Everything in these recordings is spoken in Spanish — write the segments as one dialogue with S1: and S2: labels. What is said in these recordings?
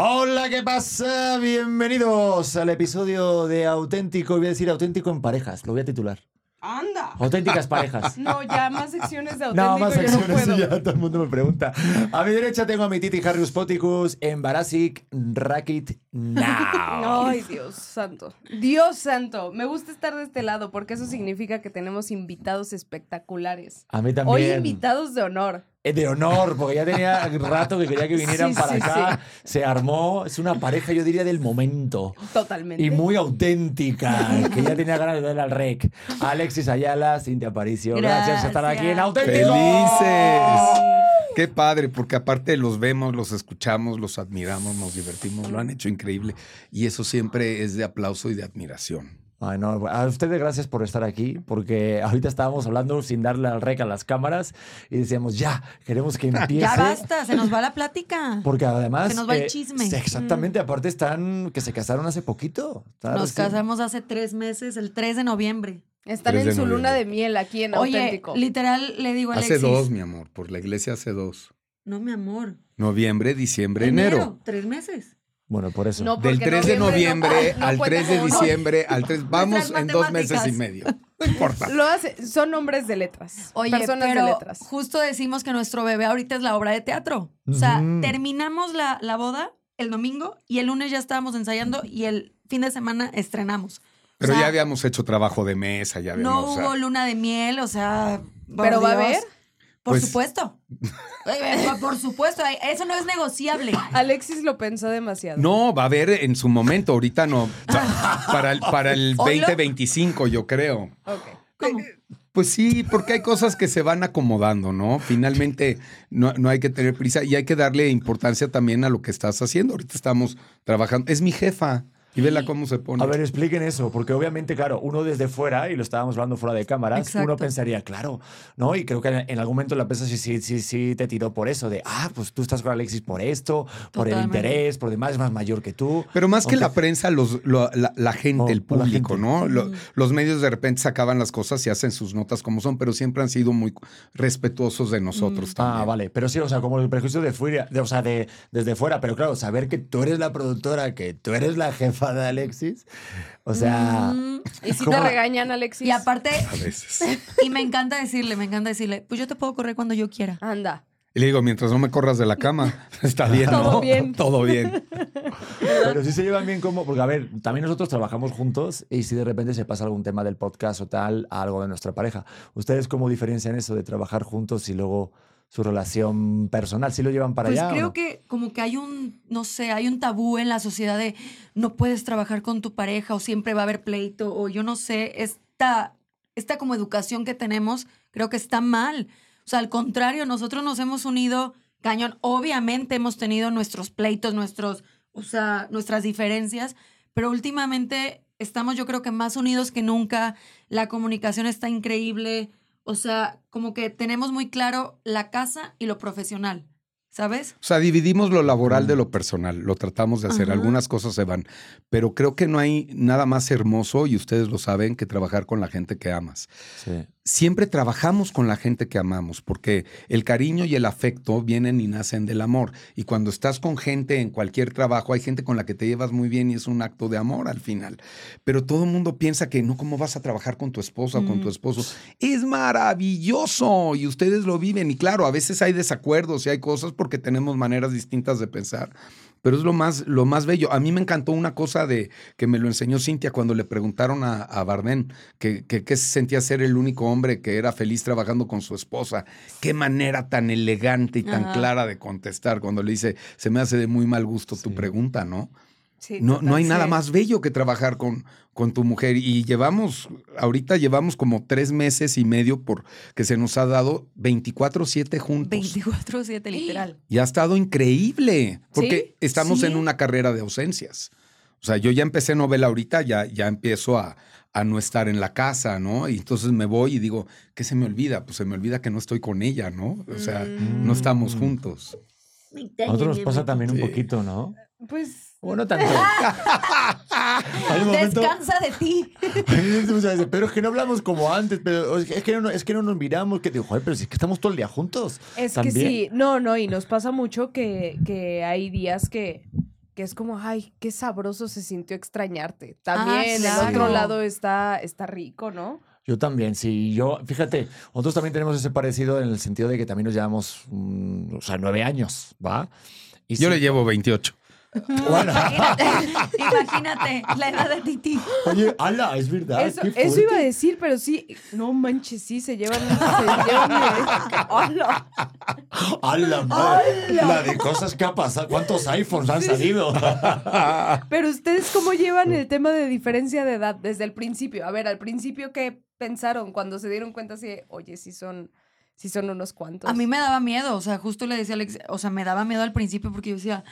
S1: Hola, ¿qué pasa? Bienvenidos al episodio de Auténtico, voy a decir Auténtico en parejas, lo voy a titular.
S2: Anda.
S1: Auténticas parejas.
S2: No, ya más secciones de auténtico.
S1: No, más
S2: yo
S1: secciones,
S2: no puedo.
S1: ya todo el mundo me pregunta. A mi derecha tengo a mi Titi Harrius Poticus en Barasic Racket Now.
S2: Ay, Dios santo. Dios santo. Me gusta estar de este lado porque eso significa que tenemos invitados espectaculares.
S1: A mí
S2: Hoy
S1: también.
S2: invitados de honor.
S1: Eh, De honor, porque ya tenía rato que quería que vinieran
S2: Sí,
S1: para
S2: sí,
S1: acá. Se armó, es una pareja, yo diría, del momento.
S2: Totalmente.
S1: Y muy auténtica, que ya tenía ganas de darle al rec. Alexis Ayala, Cintia Aparicio, gracias, por estar aquí en Auténtico.
S3: ¡Felices! Qué padre, porque aparte los vemos, los escuchamos, los admiramos, nos divertimos, lo han hecho increíble. Y eso siempre es de aplauso y de admiración.
S1: Ay, no, a ustedes gracias por estar aquí, porque ahorita estábamos hablando sin darle al rec a las cámaras y decíamos, ya, queremos que empiece.
S4: Ya basta, se nos va la plática.
S1: Porque además. eh,
S4: Se nos va el chisme.
S1: sí, Exactamente, aparte están que se casaron hace poquito.
S4: Nos casamos hace tres meses, el 3 de noviembre.
S2: Están
S3: 3
S2: en su luna de miel aquí en
S4: Oye,
S2: auténtico.
S4: literal le digo a
S3: Hace
S4: Alexis.
S3: dos, mi amor, por la iglesia hace dos.
S4: No, mi amor.
S3: Noviembre, diciembre, enero.
S4: Tres meses.
S1: Bueno, por eso.
S2: No,
S3: Del
S2: porque
S3: 3 de
S2: noviembre no-
S3: noviembre
S2: no
S3: al
S2: cuenta
S3: 3 de diciembre, al 3, vamos en dos meses y medio. No importa.
S2: Lo hace, son hombres de letras.
S4: Oye,
S2: personas
S4: pero
S2: de letras.
S4: justo decimos que nuestro bebé ahorita es la obra de teatro. O sea, terminamos la, la boda el domingo y el lunes ya estábamos ensayando y el fin de semana estrenamos. O
S3: Pero
S4: sea,
S3: ya habíamos hecho trabajo de mesa, ya habíamos.
S4: No
S3: o sea,
S4: hubo luna de miel, o sea.
S2: ¿Pero va a haber?
S4: Por
S3: Pues-
S4: supuesto. Eh, por- por supuesto, eso no es negociable.
S2: Alexis lo pensó demasiado.
S3: No, va a haber en su momento, ahorita no. Para, el, para el
S4: ¿Oilo?
S3: 2025, yo creo.
S2: Ok.
S4: ¿Cómo?
S3: Pues sí, porque hay cosas que se van acomodando, ¿no? Finalmente no, no hay que tener prisa y hay que darle importancia también a lo que estás haciendo. Ahorita estamos trabajando. Es mi jefa. Y vela cómo se pone.
S1: A ver, expliquen eso, porque obviamente, claro, uno desde fuera, y lo estábamos hablando fuera de cámaras,
S4: Exacto.
S1: uno pensaría, claro, ¿no? Y creo que en, algún momento la empresa sí, sí, sí, sí te tiró por eso, de, ah, pues tú estás con Alexis por esto, por el
S4: Totalmente.
S1: interés, por demás, es más mayor que tú.
S3: Pero más que la prensa, los, lo- la, la gente,
S1: Oh,
S3: el público,
S1: gente.
S3: ¿no? Lo- los medios de repente sacaban las cosas y hacen sus notas como son, pero siempre han sido muy respetuosos de nosotros también.
S1: Ah, vale. Pero sí, o sea, como el prejuicio de fuera, de- o sea, de, desde fuera. Pero claro, saber que tú eres la productora, que tú eres la jefa de Alexis, o sea...
S4: Mm,
S2: ¿Y si te
S1: ¿Cómo?
S2: regañan, Alexis?
S4: y aparte,
S3: A veces.
S4: y me encanta decirle, me encanta decirle, pues yo te puedo correr cuando yo quiera.
S2: Anda.
S3: Y le digo, mientras no me corras de la cama, está bien,
S2: Todo
S3: ¿no?
S2: bien.
S3: Todo bien.
S1: Pero sí se llevan bien como, porque a ver, también nosotros trabajamos juntos y si de repente se pasa algún tema del podcast o tal, a algo de nuestra pareja, ¿ustedes cómo diferencian eso de trabajar juntos y luego su relación personal? ¿Sí lo llevan para
S4: Pues
S1: allá? o
S4: creo
S1: no?
S4: que como que hay un, no sé, hay un tabú en la sociedad de no puedes trabajar con tu pareja o siempre va a haber pleito o yo no sé, esta, esta como educación que tenemos creo que está mal. O sea, al contrario, nosotros nos hemos unido cañón. Obviamente hemos tenido nuestros pleitos, nuestros, o sea, nuestras diferencias, pero últimamente estamos yo creo que más unidos que nunca. La comunicación está increíble. O sea, como que tenemos muy claro la casa y lo profesional, ¿sabes?
S3: O sea, dividimos lo laboral de lo personal, lo tratamos de hacer,
S4: Ajá.
S3: algunas cosas se van, pero creo que no hay nada más hermoso, y ustedes lo saben, que trabajar con la gente que amas.
S1: Sí.
S3: Siempre trabajamos con la gente que amamos, porque el cariño y el afecto vienen y nacen del amor. Y cuando estás con gente en cualquier trabajo, hay gente con la que te llevas muy bien y es un acto de amor al final. Pero todo el mundo piensa que no, ¿cómo vas a trabajar con tu esposa o con tu esposo? Es maravilloso y ustedes lo viven. Y claro, a veces hay desacuerdos y hay cosas porque tenemos maneras distintas de pensar. Pero es lo más, lo más bello. A mí me encantó una cosa de que me lo enseñó Cintia cuando le preguntaron a, a Bardem que, que, que se sentía ser el único hombre que era feliz trabajando con su esposa. Qué manera tan elegante y tan
S4: Ajá.
S3: clara de contestar cuando le dice, se me hace de muy mal gusto tu pregunta, ¿no?
S2: Sí,
S3: No, no hay nada más bello que trabajar con, con tu mujer. Y llevamos, ahorita llevamos como tres meses y medio por que se nos ha dado 24-7 juntos.
S4: 24-7, literal.
S3: Y ha estado increíble, porque
S2: ¿Sí?
S3: estamos en una carrera de ausencias. O sea, yo ya empecé novela ahorita, ya, ya empiezo a, a no estar en la casa, ¿no? Y entonces me voy y digo, ¿qué se me olvida? Pues se me olvida que no estoy con ella, ¿no? O sea, no estamos
S1: Mm.
S3: juntos.
S1: A nosotros nos pasa también un poquito, ¿no?
S2: Pues
S1: Bueno, tanto. Hay un momento-
S4: Descansa de ti.
S1: O pero es que no hablamos como antes, pero es que, no, es que no nos miramos, que digo, joder, pero si es que estamos todo el día juntos.
S2: Es
S1: También.
S2: que sí, no, no, y nos pasa mucho que, que hay días que, que es como, ay, qué sabroso se sintió extrañarte. También el otro lado está, está rico, ¿no?
S1: Yo también, sí. Yo, fíjate, nosotros también tenemos ese parecido en el sentido de que también nos llevamos, mm, o sea, nueve años, ¿va? Y
S3: Yo
S1: sí-
S3: le llevo 28.
S1: Bueno,
S4: Imagínate, imagínate la edad de Titi.
S1: oye, ala, es verdad.
S2: Eso,
S1: qué
S2: eso iba a decir, pero sí, no manches, sí, se llevan, se llevan.
S1: La de cosas que ha pasado. ¿Cuántos iPhones han salido?
S2: Pero ustedes cómo llevan el tema de diferencia de edad desde el principio. A ver, al principio qué pensaron cuando se dieron cuenta así, oye, sí son, sí son unos cuantos.
S4: A mí me daba miedo, o sea, justo le decía a Alex, o sea, me daba miedo al principio porque yo decía,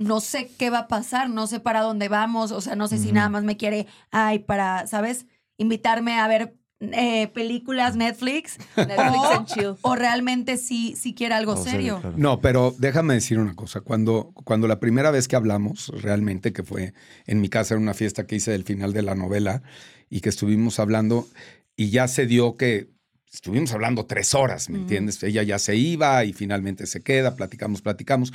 S4: no sé qué va a pasar, no sé para dónde vamos, o sea, no sé si nada más me quiere, ay, para, ¿sabes? Invitarme a ver eh, películas Netflix.
S2: Netflix
S4: o,
S2: and chill.
S4: o realmente sí, sí quiere algo
S1: Oh, serio,
S4: serio.
S1: claro.
S3: No, pero déjame decir una cosa. Cuando, cuando la primera vez que hablamos, realmente, que fue en mi casa, en una fiesta que hice del final de la novela, y que estuvimos hablando, y ya se dio que estuvimos hablando tres horas, ¿me entiendes? Ella ya se iba y finalmente se queda, platicamos, platicamos.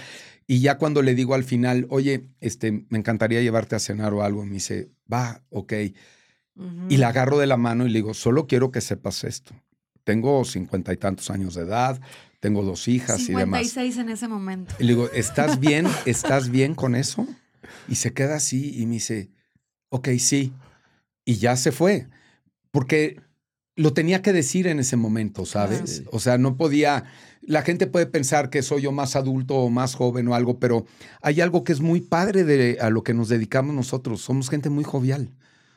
S3: Y ya cuando le digo al final, oye, este, me encantaría llevarte a cenar o algo, me dice, va, ok. Y la agarro de la mano y le digo, solo quiero que sepas esto. Tengo cincuenta y tantos años de edad, tengo dos hijas y demás.
S4: 56 en ese momento.
S3: Y le digo, ¿estás bien? ¿Estás bien con eso? Y se queda así y me dice, ok, sí. Y ya se fue. Porque lo tenía que decir en ese momento, ¿sabes?
S1: Claro.
S3: O sea, no podía... La gente puede pensar que soy yo más adulto o más joven o algo, pero hay algo que es muy padre de a lo que nos dedicamos nosotros. Somos gente muy jovial.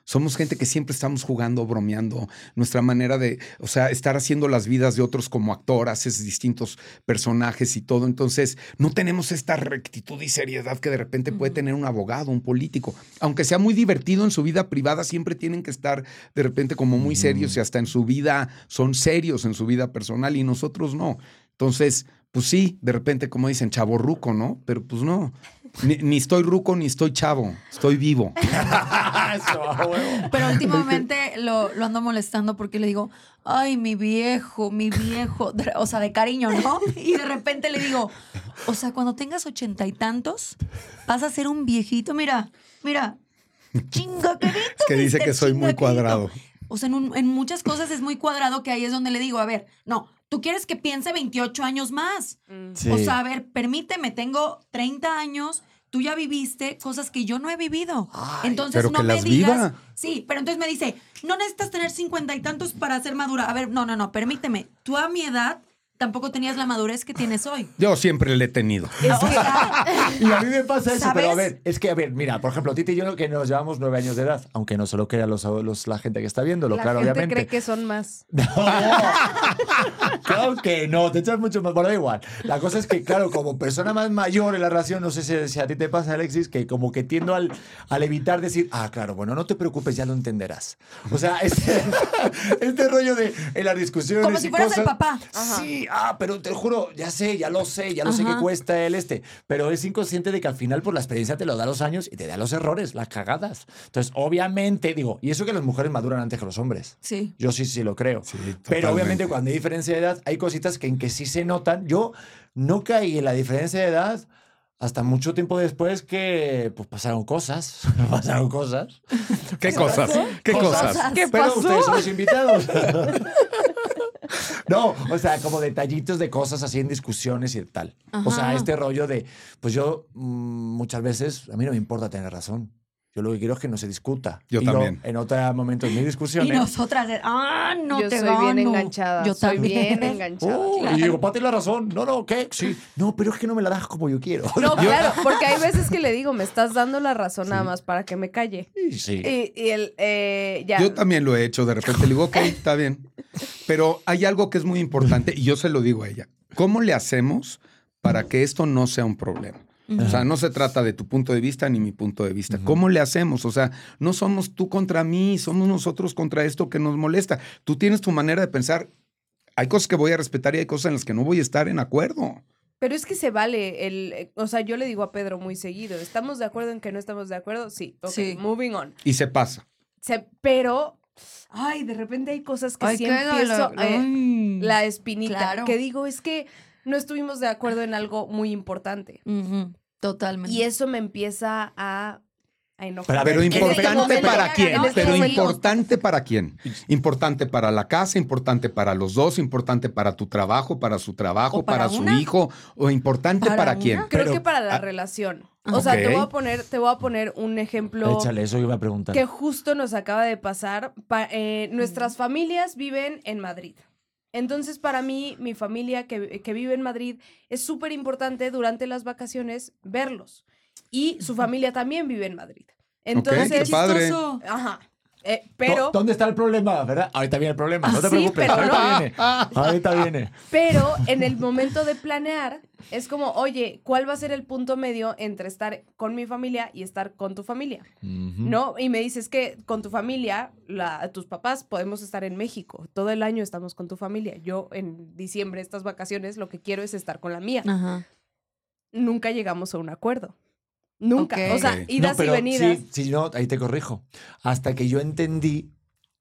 S3: Somos gente que siempre estamos jugando, bromeando. Nuestra manera de, o sea, estar haciendo las vidas de otros como actor, haces distintos personajes y todo. Entonces, no tenemos esta rectitud y seriedad que de repente puede tener un abogado, un político. Aunque sea muy divertido en su vida privada, siempre tienen que estar de repente como muy serios y hasta en su vida son serios en su vida personal y nosotros no. Entonces, pues sí, de repente, como dicen, chavo ruco, ¿no? Pero pues no. Ni, ni estoy ruco ni estoy chavo, estoy vivo.
S4: Pero últimamente lo, lo ando molestando porque le digo, ay, mi viejo, mi viejo, de- o sea, de cariño, ¿no? Y de repente le digo, o sea, cuando tengas ochenta y tantos, vas a ser un viejito, mira, mira, chinga.
S3: Es que dice que soy muy cuadrado.
S4: O sea, en, un- en muchas cosas es muy cuadrado que ahí es donde le digo, a ver, no, tú quieres que piense 28 años más.
S1: Sí.
S4: O sea, a ver, permíteme, tengo 30 años, tú ya viviste cosas que yo no he vivido. entonces
S3: pero
S4: no
S3: que
S4: me
S3: las
S4: digas.
S3: viva.
S4: Sí, pero entonces me dice, no necesitas tener cincuenta y tantos para ser madura. A ver, no, no, no, permíteme. Tú a mi edad tampoco tenías la madurez que tienes hoy.
S3: Yo siempre le he tenido.
S2: Es
S4: O
S2: que,
S4: sea,
S1: Y a mí me pasa eso, pero a ver, es que, a ver, mira, por ejemplo, Titi y yo que nos llevamos nueve años de edad, aunque no se lo crea los, los- la gente que está viéndolo,
S2: la
S1: claro,
S2: gente
S1: obviamente.
S2: cree que son más.
S1: No, claro que no, te echas mucho más. Bueno, da igual. La cosa es que, claro, como persona más mayor en la relación, no sé si, si a ti te pasa, Alexis, que como que tiendo al, al evitar decir, ah, claro, bueno, no te preocupes, ya lo entenderás. O sea, este, este rollo de en las discusiones.
S4: Como si fueras el
S1: cosas,
S4: papá.
S1: Sí, ah, pero te juro, ya sé, ya lo sé, ya lo sé que
S4: Ajá.
S1: cuesta el este. Pero es inconsciente de que al final, por la experiencia, te lo da los años y te da los errores, las cagadas. Entonces, obviamente, digo, y eso que las mujeres maduran antes que los hombres.
S4: sí.
S1: Yo sí, sí lo creo.
S3: Sí,
S1: Pero obviamente cuando hay diferencia de edad, hay cositas que en que sí se notan. Yo no caí en la diferencia de edad hasta mucho tiempo después que pues pasaron cosas. pasaron cosas.
S3: ¿Qué cosas? ¿Qué
S1: Cosas.
S3: cosas?
S2: ¿Qué
S1: Pero
S2: pasó?
S1: ustedes son los invitados. No, o sea, como detallitos de cosas así en discusiones y tal. O sea, este rollo de, pues yo mm, muchas veces, a mí no me importa tener razón. Yo lo que quiero es que no se discuta.
S3: Yo
S1: Y
S3: también.
S1: en otros momentos, mis
S4: Y
S1: discusiones.
S4: nosotras, de, ah, no
S2: yo
S4: te
S2: soy bien
S4: gano".
S2: enganchada.
S4: Yo
S2: soy
S4: también.
S2: bien enganchada.
S1: Oh,
S2: claro.
S1: Y digo, Pati, la razón. No, no, ¿qué? Sí. No, pero es que no me la das como yo quiero.
S2: No, claro, porque hay veces que le digo, me estás dando la razón nada más para que me calle.
S1: Sí, sí.
S2: Y, y el, eh, ya.
S3: Yo también lo he hecho, de repente le digo, ok, está bien. Pero hay algo que es muy importante y yo se lo digo a ella. ¿Cómo le hacemos para que esto no sea un problema? O sea, no se trata de tu punto de vista ni mi punto de vista. ¿Cómo le hacemos? O sea, no somos tú contra mí, somos nosotros contra esto que nos molesta. Tú tienes tu manera de pensar. Hay cosas que voy a respetar y hay cosas en las que no voy a estar en acuerdo.
S2: Pero es que se vale el, eh, o sea, yo le digo a Pedro muy seguido, ¿estamos de acuerdo en que no estamos de acuerdo? Sí, ok,
S4: Sí.
S2: moving on.
S3: Y se pasa.
S2: Se- pero, ay, de repente hay cosas que
S4: Ay,
S2: sí empiezo,
S4: dolor.
S2: eh, la espinita,
S4: Claro.
S2: que digo, es que no estuvimos de acuerdo en algo muy importante.
S4: Ujú, Totalmente.
S2: Y eso me empieza a, a enojar.
S1: Pero
S3: Pero
S1: en este
S3: importante
S2: momento
S3: para quién.
S2: este
S3: Pero
S2: momento-
S3: importante para quién. Importante para la casa, importante para los dos, importante para tu trabajo, para su trabajo, para,
S4: para
S3: su
S4: una.
S3: hijo, o importante
S4: Para
S3: para, quién.
S2: Creo
S1: Pero-
S2: que para la
S1: ah,
S2: relación. O sea, te voy a poner, te voy a poner un ejemplo
S1: Échale, eso iba a preguntar.
S2: que justo nos acaba de pasar. Pa- eh, nuestras familias viven en Madrid. Entonces, para mí, mi familia que, que vive en Madrid, es súper importante durante las vacaciones verlos. Y su familia también vive en Madrid. Entonces,
S3: qué padre.
S4: Chistoso.
S2: ajá. Eh, pero,
S1: ¿Dó- ¿Dónde está el problema? ¿Verdad? Ahorita viene el problema. No te
S2: Ah, sí,
S1: preocupes.
S2: pero
S1: ahorita
S2: no.
S1: viene. Ahorita viene.
S2: pero en el momento de planear, es como, oye, ¿cuál va a ser el punto medio entre estar con mi familia y estar con tu familia? ¿no? Y me dices que con tu familia, la- tus papás, podemos estar en México. Todo el año estamos con tu familia. Yo en diciembre, estas vacaciones, lo que quiero es estar con la mía. Nunca llegamos a un acuerdo. Nunca.
S4: Ok.
S2: O sea,
S3: Ok.
S2: idas
S1: no, pero
S2: y venidas.
S1: Sí, sí, no, ahí te corrijo. Hasta que yo entendí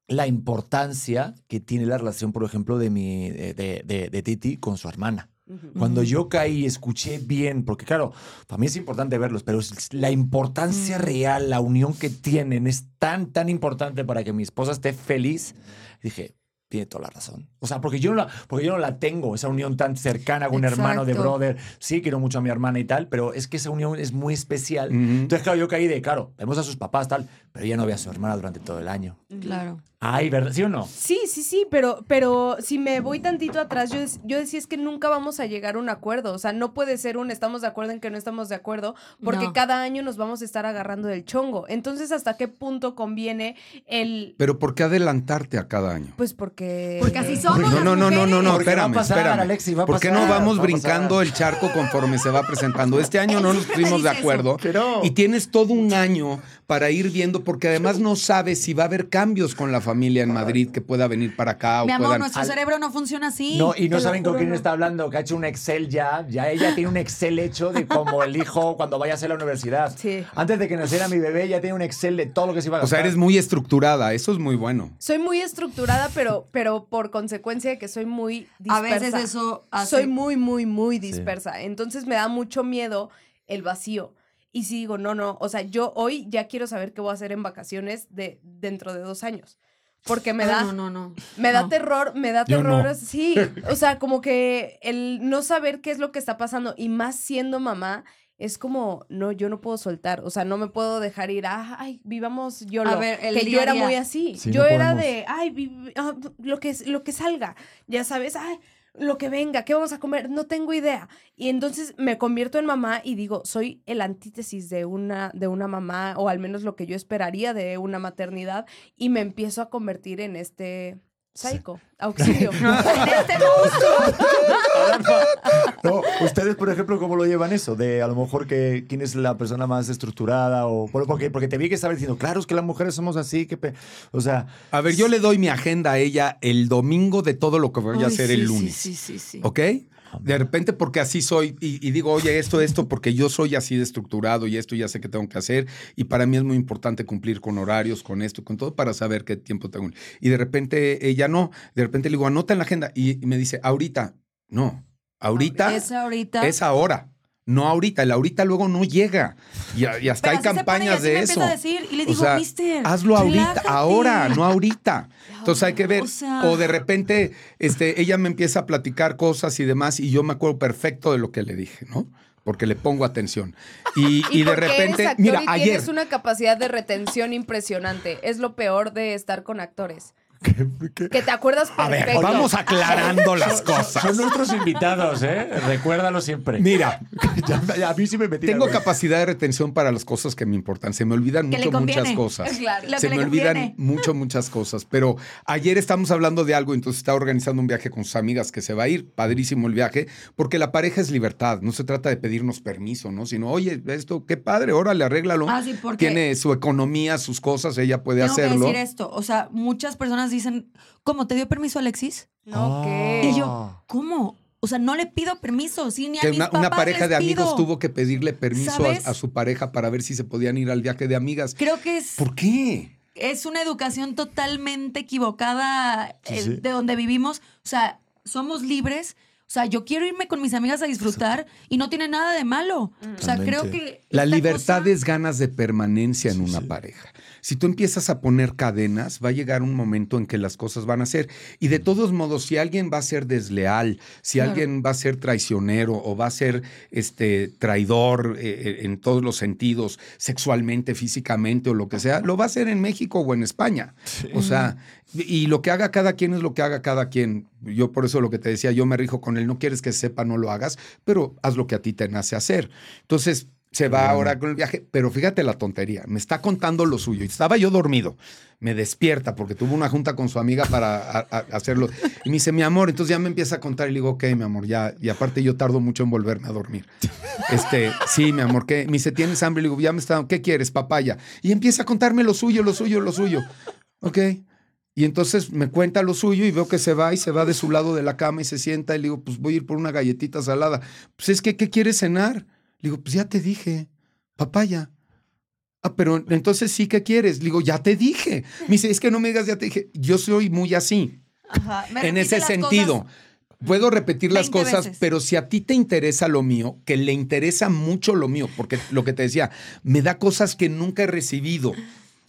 S1: la importancia que tiene la relación, por ejemplo, de mi de, de- de- de Titi con su hermana. Cuando yo caí y escuché bien, porque claro, para mí es importante verlos, pero la importancia
S4: Mm.
S1: real, la unión que tienen es tan, tan importante para que mi esposa esté feliz. Dije, tiene toda la razón. O sea, porque yo no la, porque yo no la tengo, esa unión tan cercana con un hermano de brother. Sí, quiero mucho a mi hermana y tal, pero es que esa unión es muy especial.
S3: Ujú.
S1: Entonces, claro, yo caí de, claro, vemos a sus papás, tal, pero ella no ve a su hermana durante todo el año.
S4: Claro.
S1: Ay, ¿verdad? ¿Sí o no?
S2: Sí, sí, sí, pero, pero si me voy tantito atrás, yo, yo decía es que nunca vamos a llegar a un acuerdo. O sea, no puede ser un estamos de acuerdo en que no estamos de acuerdo, porque
S4: No.
S2: cada año nos vamos a estar agarrando del chongo. Entonces, ¿hasta qué punto conviene el...
S3: Pero ¿por qué adelantarte a cada año?
S2: Pues porque...
S4: Porque así somos.
S3: No,
S4: las
S3: no, no, no, no, no,
S1: Porque va a
S3: espérame,
S1: pasar,
S3: espérame.
S1: Alexi, va a
S3: ¿Por qué no vamos
S1: va
S3: brincando
S1: pasar.
S3: el charco conforme se va presentando? Este año no nos pusimos de acuerdo
S1: no.
S3: y tienes todo un año para ir viendo, porque además no sabes si va a haber cambios con la familia en Madrid que pueda venir para acá o
S4: Mi amor,
S3: puedan...
S4: nuestro
S1: Al-
S4: cerebro no funciona así.
S1: No, y no saben con quién está hablando, que ha hecho un Excel ya. Ya ella tiene un Excel hecho de como el hijo cuando vaya a hacer la universidad.
S2: Sí.
S1: Antes de que naciera mi bebé, ya tiene un Excel de todo lo que se iba a
S3: O sea,
S1: gastar.
S3: eres muy estructurada, eso es muy bueno.
S2: Soy muy estructurada, pero, pero por consecuencia de que soy muy dispersa.
S4: A veces eso hace...
S2: Soy muy, muy, muy dispersa. Entonces me da mucho miedo el vacío. Y si digo, no, no, o sea, yo hoy ya quiero saber qué voy a hacer en vacaciones de dentro de dos años. Porque me
S4: Ah,
S2: da,
S4: No, no, no.
S2: me da
S4: No.
S2: terror, me da
S3: Yo
S2: terror,
S3: no.
S2: sí. O sea, como que el no saber qué es lo que está pasando y más siendo mamá, es como, no, yo no puedo soltar, o sea, no me puedo dejar ir, ah, ay, vivamos yo
S4: A ver, el
S2: que
S4: día
S2: yo era
S4: día.
S2: muy así.
S1: Sí,
S2: yo
S1: no
S2: era
S1: podemos.
S2: de, ay, vi- ah, lo que lo que salga, ya sabes, ay, lo que venga, ¿qué vamos a comer? No tengo idea. Y entonces me convierto en mamá y digo, soy el antítesis de una, de una mamá, o al menos lo que yo esperaría de una maternidad, y me empiezo a convertir en este psycho, auxilio.
S4: Este.
S1: No, ustedes, por ejemplo, ¿cómo lo llevan eso? De a lo mejor que quién es la persona más estructurada o bueno, porque, porque te vi que estabas diciendo, claro, es que las mujeres somos así, que pe-". o sea,
S3: A ver, yo le doy mi agenda a ella el domingo de todo lo que voy a
S4: Ay,
S3: hacer
S4: sí,
S3: el
S4: sí,
S3: lunes.
S4: Sí, sí, sí.
S3: ¿Ok? De repente porque así soy y, y digo, oye, esto, esto, porque yo soy así de estructurado y esto ya sé que tengo que hacer y para mí es muy importante cumplir con horarios, con esto, con todo para saber qué tiempo tengo. Y de repente ella no, de repente le digo, anota en la agenda y, y me dice, ahorita, no, ahorita
S4: Es ahorita.
S3: es ahora. No ahorita, el ahorita luego no llega. Y, hasta
S4: Pero
S3: hay
S4: pone
S3: campañas de eso.
S4: empieza a decir, y le
S3: O
S4: digo,
S3: sea,
S4: "Mister,
S3: hazlo ahorita,
S4: relájate".
S3: ahora, no ahorita. Entonces hay que ver.
S4: O sea-
S3: O de repente, este, ella me empieza a platicar cosas y demás, y yo me acuerdo perfecto de lo que le dije, ¿no? Porque le pongo atención. Y, y de repente,
S2: eres
S3: mira,
S2: y
S3: ayer.
S2: tienes una capacidad de retención impresionante. Es lo peor de estar con actores. Que te acuerdas
S3: A ver,
S2: perfecto.
S3: vamos aclarando las cosas.
S1: Son nuestros invitados, ¿eh? Recuérdalo siempre.
S3: Mira,
S1: Ya- ya a mí sí me metí
S3: tengo capacidad de retención para las cosas que me importan. Se me olvidan mucho muchas cosas.
S2: Claro.
S3: Se me olvidan
S4: conviene.
S3: mucho, muchas cosas. Pero ayer estamos hablando de algo, entonces estaba organizando un viaje con sus amigas que se va a ir. Padrísimo el viaje, porque la pareja es libertad. No se trata de pedirnos permiso, ¿no? Sino, oye, esto, qué padre, órale, arréglalo.
S4: Ah, sí, porque-
S3: Tiene su economía, sus cosas, ella puede
S4: Tengo
S3: hacerlo.
S4: que decir esto. O sea, muchas personas dicen, ¿cómo te dio permiso Alexis?
S2: No,
S1: Ah.
S2: ¿qué?
S4: Y yo, ¿cómo? O sea, no le pido permiso, sí, ni a
S3: que
S4: mis
S3: una, pareja
S4: les
S3: de amigos tuvo que pedirle permiso a, su pareja para ver si se podían ir al viaje de amigas.
S4: Creo que es,
S3: ¿Por qué?
S4: es una educación totalmente equivocada
S1: Sí,
S4: eh,
S1: sí.
S4: de donde vivimos. O sea, somos libres. O sea, yo quiero irme con mis amigas a disfrutar y no tiene nada de malo. O sea, creo que...
S3: La libertad
S4: cosa-
S3: es ganas de permanencia en una pareja. Si tú empiezas a poner cadenas, va a llegar un momento en que las cosas van a ser. Y de todos modos, si alguien va a ser desleal, si
S4: Claro.
S3: alguien va a ser traicionero o va a ser este traidor eh, eh, en todos los sentidos, sexualmente, físicamente o lo que sea, lo va a hacer en México o en España. O sea, y lo que haga cada quien es lo que haga cada quien. Yo por eso lo que te decía, yo me rijo con él, no quieres que sepa, no lo hagas, pero haz lo que a ti te nace hacer. Entonces, se va ahora con el viaje, pero fíjate la tontería, me está contando lo suyo. y Estaba yo dormido, me despierta porque tuvo una junta con su amiga para a- a- hacerlo. Y me dice, mi amor, entonces ya me empieza a contar y le digo, ok, mi amor, ya. Y aparte yo tardo mucho en volverme a dormir. Este, sí, mi amor, ¿qué? Me dice, ¿tienes hambre? Le digo, ya me está, ¿qué quieres? Papaya. Y empieza a contarme lo suyo, lo suyo, lo suyo. Ok. Y entonces me cuenta lo suyo y veo que se va y se va de su lado de la cama y se sienta y le digo, pues voy a ir por una galletita salada. Pues es que, ¿qué quieres cenar? Le digo, pues ya te dije, papaya. Ah, pero entonces sí, ¿qué quieres? Le digo, ya te dije. Me dice, es que no me digas, ya te dije. Yo soy muy así,
S4: Ajá, me
S3: en ese sentido.
S4: cosas.
S3: Puedo repetir las
S4: 20
S3: cosas,
S4: veces.
S3: pero si a ti te interesa lo mío, que le interesa mucho lo mío, porque lo que te decía, me da cosas que nunca he recibido,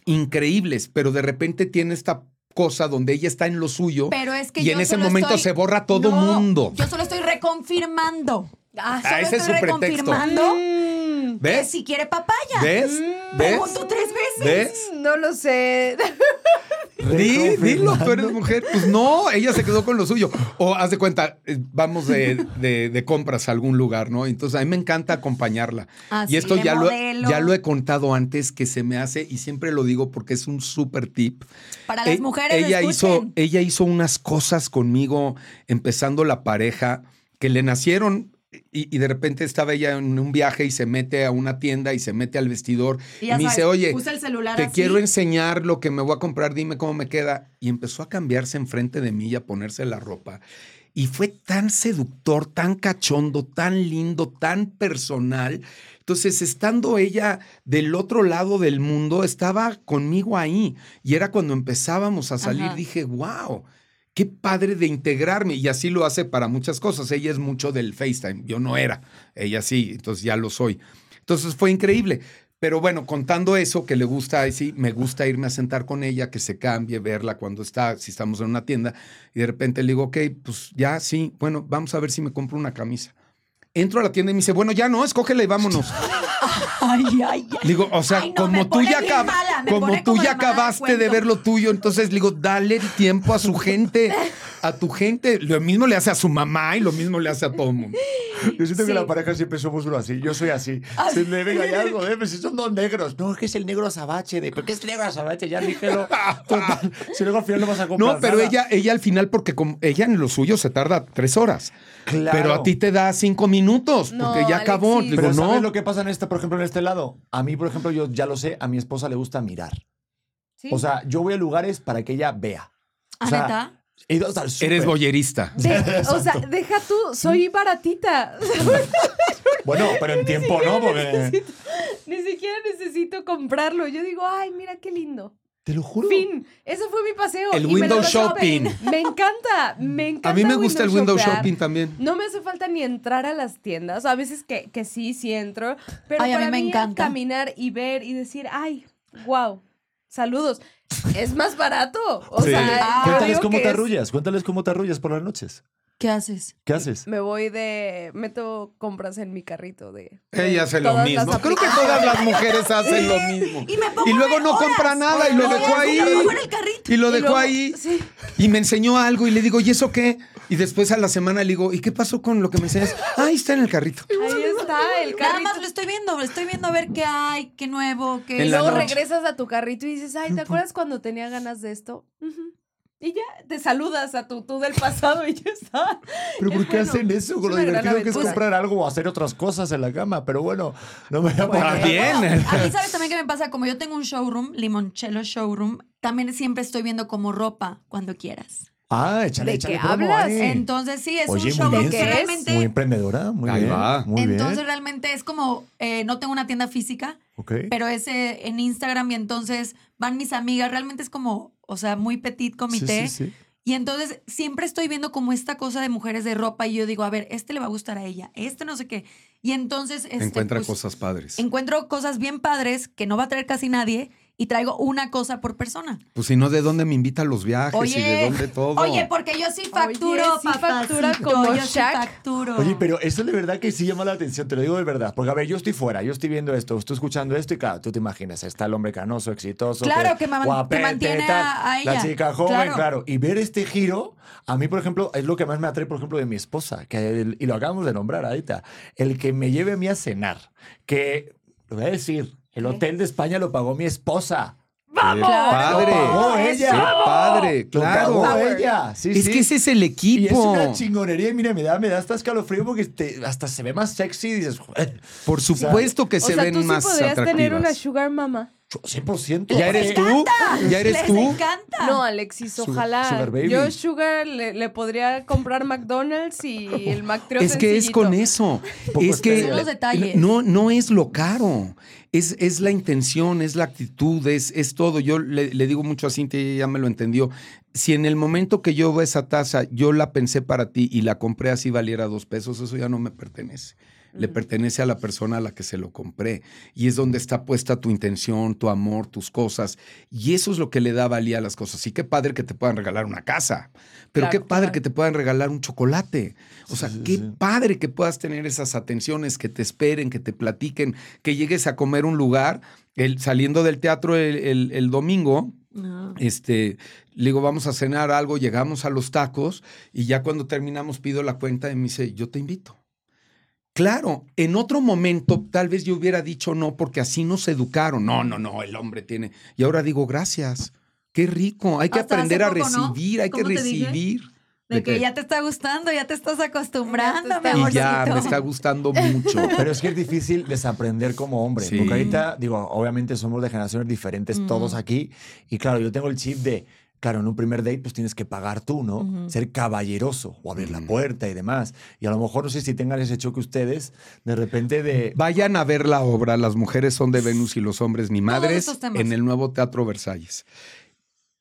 S3: increíbles, pero de repente tiene esta cosa donde ella está en lo suyo
S4: Pero es que
S3: y
S4: yo
S3: en ese momento
S4: estoy-
S3: se borra todo
S4: No,
S3: mundo.
S4: Yo solo estoy reconfirmando.
S2: Ah,
S4: Solo
S3: ese es su pretexto.
S4: reconfirmando
S2: mm,
S4: que
S3: ¿Ves?
S4: si quiere papaya.
S3: ¿Ves? ¿Ves?
S4: Pregunto tres veces.
S3: ¿Ves?
S2: No lo sé.
S3: Di, dilo, tú eres mujer. Pues no, ella se quedó con lo suyo. O haz de cuenta, eh, vamos de, de- de compras a algún lugar, ¿no? Entonces a mí me encanta acompañarla.
S4: Ah,
S3: y esto ya lo, ya lo he contado antes, que se me hace, y siempre lo digo porque es un súper tip.
S4: Para las
S3: Eh,
S4: mujeres,
S3: ella hizo, ella hizo unas cosas conmigo empezando la pareja que le nacieron y, y de repente estaba ella en un viaje y se mete a una tienda y se mete al vestidor
S4: Y
S3: y, me dice,
S4: sabes,
S3: oye,
S4: usa el celular
S3: te
S4: así.
S3: quiero enseñar lo que me voy a comprar, dime cómo me queda. Y empezó a cambiarse enfrente de mí y a ponerse la ropa. Y fue tan seductor, tan cachondo, tan lindo, tan personal. Entonces, estando ella del otro lado del mundo, estaba conmigo ahí. Y era cuando empezábamos a salir,
S4: Ajá.
S3: dije, wow, qué padre de integrarme. Y así lo hace para muchas cosas. Ella es mucho del FaceTime. Yo no era. Ella sí, entonces ya lo soy. Entonces fue increíble. Pero bueno, contando eso, que le gusta, sí, me gusta irme a sentar con ella, que se cambie, verla cuando está, si estamos en una tienda, y de repente le digo, ok, pues ya, sí, bueno, vamos a ver si me compro una camisa. Entro a la tienda y me dice, bueno, ya no, escógela y vámonos.
S4: Ay, ay, ay.
S3: Digo, o sea,
S4: Ay, no,
S3: como
S4: me
S3: tú
S4: pone
S3: ya,
S4: bien
S3: acab-
S4: mala, me
S3: como
S4: pone
S3: tú
S4: como
S3: ya
S4: mala
S3: acabaste de
S4: cuento.
S3: ver lo tuyo, entonces digo, dale el tiempo a su gente, a tu gente. Lo mismo le hace a su mamá y lo mismo le hace a todo el mundo.
S1: Yo siento
S2: Sí.
S1: que la pareja siempre somos uno así. Yo soy así. Se le venga ya algo, ¿eh? Pues si son dos negros. No, es que es el negro azabache. De, ¿Por qué es negro azabache? Ya dígelo. Total. Si luego al final no vas a comprar
S3: No, pero
S1: nada.
S3: ella, ella al final, porque como ella en lo suyo se tarda tres horas.
S1: Claro.
S3: Pero a ti te da cinco minutos,
S2: No,
S3: porque ya acabó. Digo,
S1: Pero ¿sabes
S3: no.
S1: lo que pasa en este, por ejemplo, en este lado? A mí, por ejemplo, yo ya lo sé, a mi esposa le gusta mirar.
S2: Sí.
S1: O sea, yo voy a lugares para que ella vea.
S4: ¿Ah,
S1: O sea,
S4: neta?
S1: He ido hasta el súper.
S3: Eres boyerista.
S2: De- o sea, deja tú, soy baratita.
S1: Bueno, pero en tiempo no, porque...
S2: Ni siquiera necesito comprarlo. Yo digo, ay, mira qué lindo.
S1: Te lo juro.
S2: Fin. Ese fue mi paseo.
S3: El
S2: y me lo
S3: window shopping.
S2: Me encanta, me encanta.
S3: A mí me gusta el window shopping también.
S2: No me hace falta ni entrar a las tiendas. A veces que, que sí, sí entro. Pero
S4: Ay, a mí
S2: para
S4: me
S2: mí
S4: encanta.
S2: caminar y ver y decir, ay, wow, saludos. Es más barato. O
S3: Sí.
S2: sea, yo
S1: Cuéntales cómo te
S2: es-
S1: arrullas. Cuéntales cómo te arrullas por las noches.
S4: ¿Qué haces?
S1: ¿Qué haces?
S2: Me voy de. Meto compras en mi carrito de.
S3: Ella hace lo mismo. Creo que todas las mujeres hacen lo mismo.
S4: Y me pongo
S3: Y luego no
S4: horas.
S3: compra nada y lo dejó ahí. Y lo dejó ahí.
S2: Sí.
S3: Y me enseñó algo y le digo, ¿y eso qué? Y después a la semana le digo, ¿y qué pasó con lo que me enseñas? Ah, ahí está en el carrito.
S2: Ahí está el
S4: Nada
S2: carrito.
S4: más lo estoy viendo, lo estoy viendo a ver qué hay, qué nuevo, qué...
S2: Y luego
S3: noche.
S2: regresas a tu carrito y dices, ay, ¿te acuerdas cuando tenía ganas de esto? Ujú. Y ya te saludas a tu tú del pasado y ya está.
S1: ¿Pero
S2: Es
S1: por qué
S2: bueno.
S1: hacen eso? Con
S2: Es
S1: lo divertido que es comprar algo o hacer otras cosas en la cama. Pero bueno, no me voy a
S2: Bueno.
S1: poner-
S3: Bien.
S4: A mí, ¿sabes también qué me pasa? Como yo tengo un showroom, Limoncello Showroom, también siempre estoy viendo como ropa cuando quieras.
S1: Ah, échale,
S2: ¿De
S1: échale
S2: qué
S1: promo
S2: hablas?
S1: ahí.
S4: Entonces, sí, es
S1: Oye,
S4: un showroom
S1: bien.
S4: que
S2: ¿Qué es?
S4: realmente...
S1: Muy emprendedora, muy
S3: Ahí
S1: bien.
S3: va.
S1: Muy
S4: entonces,
S1: bien.
S4: realmente es como, eh, no tengo una tienda física,
S1: Ok.
S4: pero es eh, en Instagram y entonces van mis amigas, realmente es como, o sea, muy petit comité.
S1: Sí, sí, sí.
S4: Y entonces siempre estoy viendo como esta cosa de mujeres de ropa y yo digo, a ver, este le va a gustar a ella, este no sé qué. Y entonces... este,
S3: Encuentra
S4: pues,
S3: cosas padres.
S4: Encuentro cosas bien padres que no va a traer casi nadie y traigo una cosa por persona.
S3: Pues si no, ¿de dónde me invita a los viajes y de
S4: Oye,
S3: dónde todo?
S4: Oye, porque yo sí facturo,
S2: Oye, sí factura como
S4: yo sí
S2: Shaq.
S4: facturo.
S1: Oye, pero eso de verdad que sí llama la atención, te lo digo de verdad. Porque, a ver, yo estoy fuera, yo estoy viendo esto, estoy escuchando esto y claro, tú te imaginas, está el hombre canoso, exitoso.
S4: Claro, que que
S1: guapete,
S4: mantiene
S1: tal,
S4: a- a
S1: La
S4: ella.
S1: chica joven,
S4: Claro.
S1: claro. Y ver este giro, a mí, por ejemplo, es lo que más me atrae, por ejemplo, de mi esposa, que el- y lo acabamos de nombrar ahorita, el que me lleve a mí a cenar, que, lo voy a decir, el hotel de España lo pagó mi esposa.
S3: ¡Qué padre!
S1: Lo pagó
S3: ¡Qué
S1: ella.
S3: padre!
S1: Lo
S3: Claro.
S1: pagó ella. Sí,
S3: Es
S1: sí.
S3: que ese es el
S1: Y es
S3: equipo.
S1: una chingonería. y Mira, me da, me da hasta escalofrío porque te- hasta se ve más sexy y dices, joder,
S3: Por supuesto que
S2: O
S3: se
S2: sea,
S3: ven
S2: tú sí
S3: más
S2: podrías tener una
S3: atractivas.
S2: sugar mama.
S1: 100%.
S3: ¿Ya eres tú? ¿Ya eres
S4: Les
S3: tú?
S4: encanta.
S2: No, Alexis, ojalá.
S1: sugar baby.
S2: Yo Sugar le, le podría comprar McDonald's y el McTrio
S3: Es que es con eso. Es que
S1: especial.
S4: Son los detalles.
S3: no, no es lo caro. Es, es la intención, es la actitud, es, es todo. Yo le, le digo mucho a Cintia y ella ya me lo entendió. Si en el momento que yo veo esa taza, yo la pensé para ti y la compré así valiera dos pesos, eso ya no me pertenece. Le pertenece a la persona a la que se lo compré. Y es donde está puesta tu intención, tu amor, tus cosas. Y eso es lo que le da valía a las cosas. Y qué padre que te puedan regalar una casa. Pero
S2: Claro,
S3: qué padre
S2: claro.
S3: que te puedan regalar un chocolate. O sea,
S1: Sí,
S3: qué
S1: sí.
S3: padre que puedas tener esas atenciones, que te esperen, que te platiquen, que llegues a comer un lugar. El, saliendo del teatro el, el- el domingo,
S4: No.
S3: este, le digo, vamos a cenar algo, llegamos a los tacos y ya cuando terminamos pido la cuenta y me dice, yo te invito. Claro, en otro momento tal vez yo hubiera dicho no porque así nos educaron. No, no, no, el hombre tiene. Y ahora digo, gracias. Qué rico. Hay que
S4: Hasta
S3: aprender a recibir, hay que recibir.
S4: De
S3: ¿De
S4: que ya te está gustando, ya te estás acostumbrando,
S2: Ya te
S4: mi
S2: está-
S3: Y ya me está gustando mucho.
S1: Pero es que es difícil desaprender como hombre.
S3: Sí.
S1: Porque ahorita, digo, obviamente somos de generaciones diferentes todos aquí. Y claro, yo tengo el chip de, claro, en un primer date pues tienes que pagar tú, ¿no? Ser caballeroso o abrir la puerta y demás. Y a lo mejor no sé si tengan ese choque ustedes, de repente de...
S3: Vayan a ver la obra Las mujeres son de Venus y los hombres ni madres en el nuevo Teatro Versalles.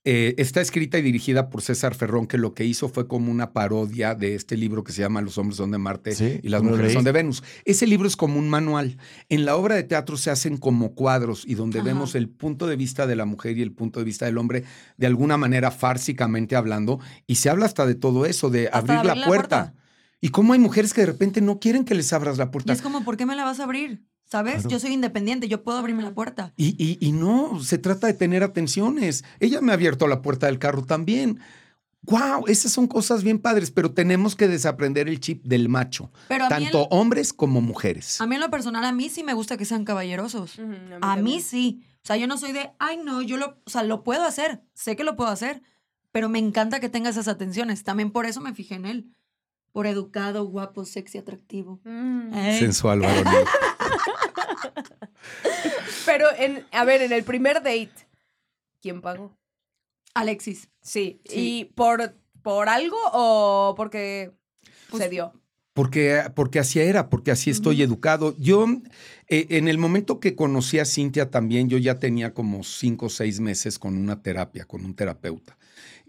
S3: Eh, está escrita y dirigida por César Ferrón, que lo que hizo fue como una parodia de este libro que se llama Los hombres son de Marte
S1: Sí,
S3: y las mujeres son de Venus. Ese libro es como un manual. En la obra de teatro se hacen como cuadros y donde
S4: Ajá.
S3: vemos el punto de vista de la mujer y el punto de vista del hombre, de alguna manera fársicamente hablando, y se habla hasta de todo eso, de
S4: Hasta
S3: abrir,
S4: abrir
S3: la,
S4: la
S3: puerta.
S4: puerta.
S3: Y cómo hay mujeres que de repente no quieren que les abras la
S4: Y
S3: puerta.
S4: es como, ¿por qué me la vas a abrir? ¿Sabes?
S1: Claro.
S4: Yo soy independiente, yo puedo abrirme la puerta.
S3: Y, y- y no, se trata de tener atenciones. Ella me ha abierto la puerta del carro también. ¡Wow! Esas son cosas bien padres, pero tenemos que desaprender el chip del macho,
S4: Pero a mí,
S3: tanto hombres como mujeres.
S4: a mí en lo personal, a mí sí me gusta que sean caballerosos. A mí
S2: también.
S4: sí. O sea, yo no soy de, ay, no, yo lo, o sea, lo puedo hacer. Sé que lo puedo hacer, pero me encanta que tenga esas atenciones. También por eso me fijé en él. Por educado, guapo, sexy, atractivo.
S2: Mm.
S4: Ey.
S3: Sensual, varonil.
S2: Pero, en, a ver, en el primer date, ¿quién pagó?
S4: Alexis.
S2: Sí.
S4: Sí.
S2: ¿Y por, por algo o porque
S4: Pues,
S2: se dio?
S3: Porque, porque así era, porque así estoy educado. Yo, eh, en el momento que conocí a Cintia también, yo ya tenía como cinco o seis meses con una terapia, con un terapeuta.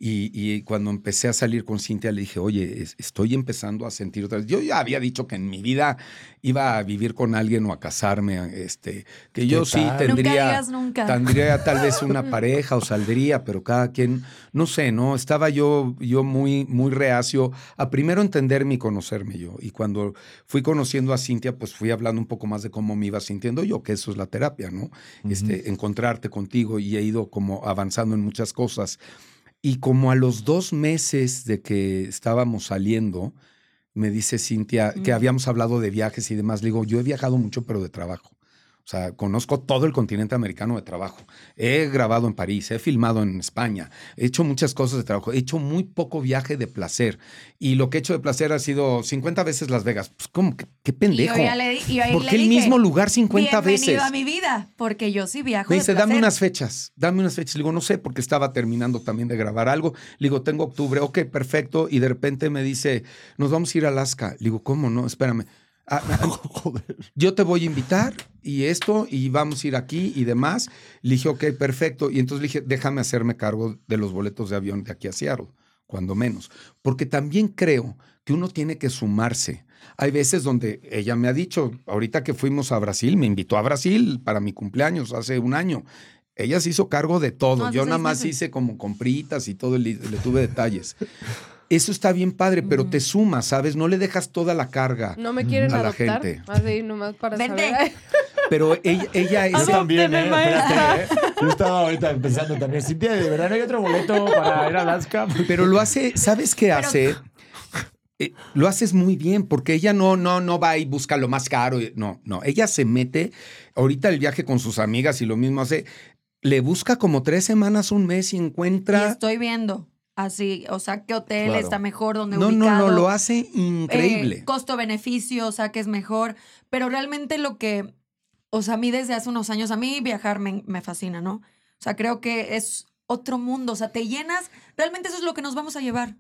S3: Y, y cuando empecé a salir con Cintia, le dije, oye, es- estoy empezando a sentir otra vez. Yo ya había dicho que en mi vida iba a vivir con alguien o a casarme, este, que yo sí
S1: tal? Nunca
S3: tendría,
S4: digas nunca.
S3: tendría tal vez una pareja o saldría, pero cada quien, no sé, ¿no? Estaba yo, yo muy, muy reacio a primero entenderme y conocerme yo. Y cuando fui conociendo a Cintia, pues fui hablando un poco más de cómo me iba sintiendo yo, que eso es la terapia, ¿no? este, encontrarte contigo y he ido como avanzando en muchas cosas. Y como a los dos meses de que estábamos saliendo, me dice Cintia que habíamos hablado de viajes y demás. Le digo, yo he viajado mucho, pero de trabajo. O sea, conozco todo el continente americano de trabajo. He grabado en París, he filmado en España, he hecho muchas cosas de trabajo, he hecho muy poco viaje de placer. Y lo que he hecho de placer ha sido 50 veces Las Vegas. Pues, ¿cómo? ¿Qué, qué pendejo?
S4: Y yo ya le y yo
S3: ¿Por
S4: le
S3: qué el
S4: dije,
S3: mismo lugar 50
S4: Bienvenido
S3: veces?
S4: a mi vida, porque yo sí viajo.
S3: Me
S4: de
S3: dice, dame
S4: placer".
S3: unas fechas, dame unas fechas. Le digo, no sé, porque estaba terminando también de grabar algo. Le digo, tengo octubre, ok, perfecto. Y de repente me dice, nos vamos a ir a Alaska. Le digo, ¿cómo no? Espérame. Ah, ah, yo te voy a invitar y esto, y vamos a ir aquí y demás. Le dije, ok, perfecto. Y entonces le dije, déjame hacerme cargo de los boletos de avión de aquí a Seattle, cuando menos. Porque también creo que uno tiene que sumarse. Hay veces donde ella me ha dicho, ahorita que fuimos a Brasil, me invitó a Brasil para mi cumpleaños hace un año. Ella se hizo cargo de todo.
S4: No, hace
S3: Yo nada más
S4: meses.
S3: hice como compritas y todo, le, le tuve detalles. Eso está bien padre, pero te sumas, ¿sabes? No le dejas toda la carga.
S2: No me quieren
S3: A la
S2: adoptar.
S3: gente.
S2: Así nomás para
S4: Vente.
S2: saber.
S3: Pero ella, ella
S1: Yo
S3: es...
S1: también, ¿eh? Espérate, ¿eh? Yo estaba ahorita pensando también, Cintia, ¿de verdad no hay otro boleto para ir a Alaska?
S3: Pero lo hace, ¿sabes qué hace? Eh, lo haces muy bien, porque ella no, no, no va y busca lo más caro. y- No, no. Ella se mete, ahorita el viaje con sus amigas y lo mismo hace. Le busca como tres semanas, un mes y
S4: Y
S3: encuentra.
S4: estoy viendo así, o sea, qué hotel
S1: Claro.
S4: está mejor, dónde
S3: No, no,
S4: ubicado.
S3: no, lo hace
S4: eh,
S3: increíble.
S4: Costo-beneficio, o sea, que es mejor. Pero realmente lo que, o sea, a mí desde hace unos años, a mí viajar me, me fascina, ¿no? O sea, creo que es otro mundo, o sea, te llenas, realmente eso es lo que nos vamos a llevar.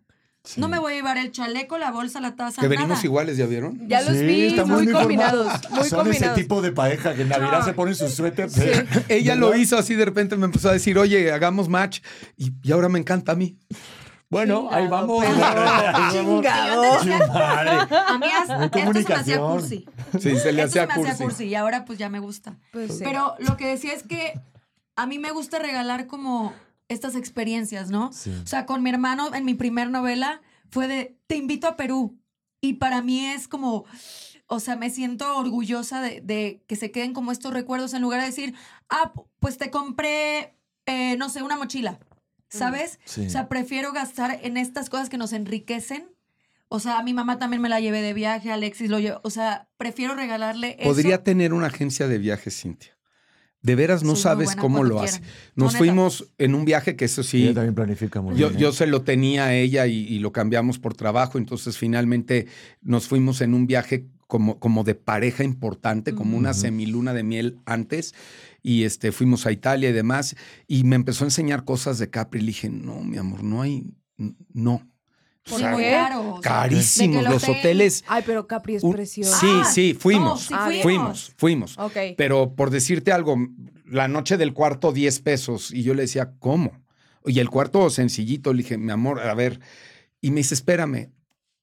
S4: No me voy a llevar el chaleco, la bolsa, la taza,
S3: que venimos
S4: nada.
S3: iguales, ¿ya vieron?
S2: Ya los
S1: Sí,
S2: vi
S1: estamos
S2: muy combinados. Muy
S1: Son
S2: combinados.
S1: ese tipo de pareja que en Navidad
S2: No.
S1: se ponen sus suéter.
S3: Ella lo hizo así, de repente me empezó a decir, oye, hagamos match. Y, y ahora me encanta a mí.
S1: Bueno, ahí
S2: Chingado,
S1: vamos.
S2: Pedro.
S1: Ahí vamos.
S2: Chingado.
S4: A mí esto se me hacía cursi.
S3: Sí, se le hacía
S4: me hacía
S3: cursi.
S4: cursi y ahora pues ya me gusta.
S2: Pues sí.
S4: Pero lo que decía es que a mí me gusta regalar como estas experiencias, ¿no?
S1: Sí.
S4: O sea, con mi hermano en mi primer novela fue de, te invito a Perú. Y para mí es como, o sea, me siento orgullosa de, de que se queden como estos recuerdos en lugar de decir, ah, pues te compré, eh, no sé, una mochila. ¿Sabes?
S1: Sí.
S4: O sea, prefiero gastar en estas cosas que nos enriquecen. O sea, a mi mamá también me la llevé de viaje, Alexis lo llevó. O sea, prefiero regalarle eso.
S3: Podría tener una agencia de viajes, Cintia. De veras no sabes cómo lo
S4: quieran.
S3: hace.
S4: No,
S3: Nos fuimos en un viaje que eso sí,
S1: Ella también planifica muy
S3: yo,
S1: bien. ¿eh?
S3: yo se lo tenía a ella y, y lo cambiamos por trabajo. Entonces finalmente nos fuimos en un viaje como, como de pareja importante, como una semiluna de miel antes. Y este, fuimos a Italia y demás. Y me empezó a enseñar cosas de Capri. Le dije, no, mi amor, no hay, n- carísimos los
S4: hotel-
S3: hoteles.
S2: Ay, pero Capri es precioso.
S3: Sí,
S4: Ah,
S3: sí, fuimos.
S4: no, sí
S2: Ah,
S4: fuimos.
S3: Fuimos, fuimos.
S2: Ok.
S3: Pero por decirte algo, la noche del cuarto 10 pesos y yo le decía, ¿cómo? Y el cuarto sencillito, le dije, mi amor, a ver. Y me dice, espérame.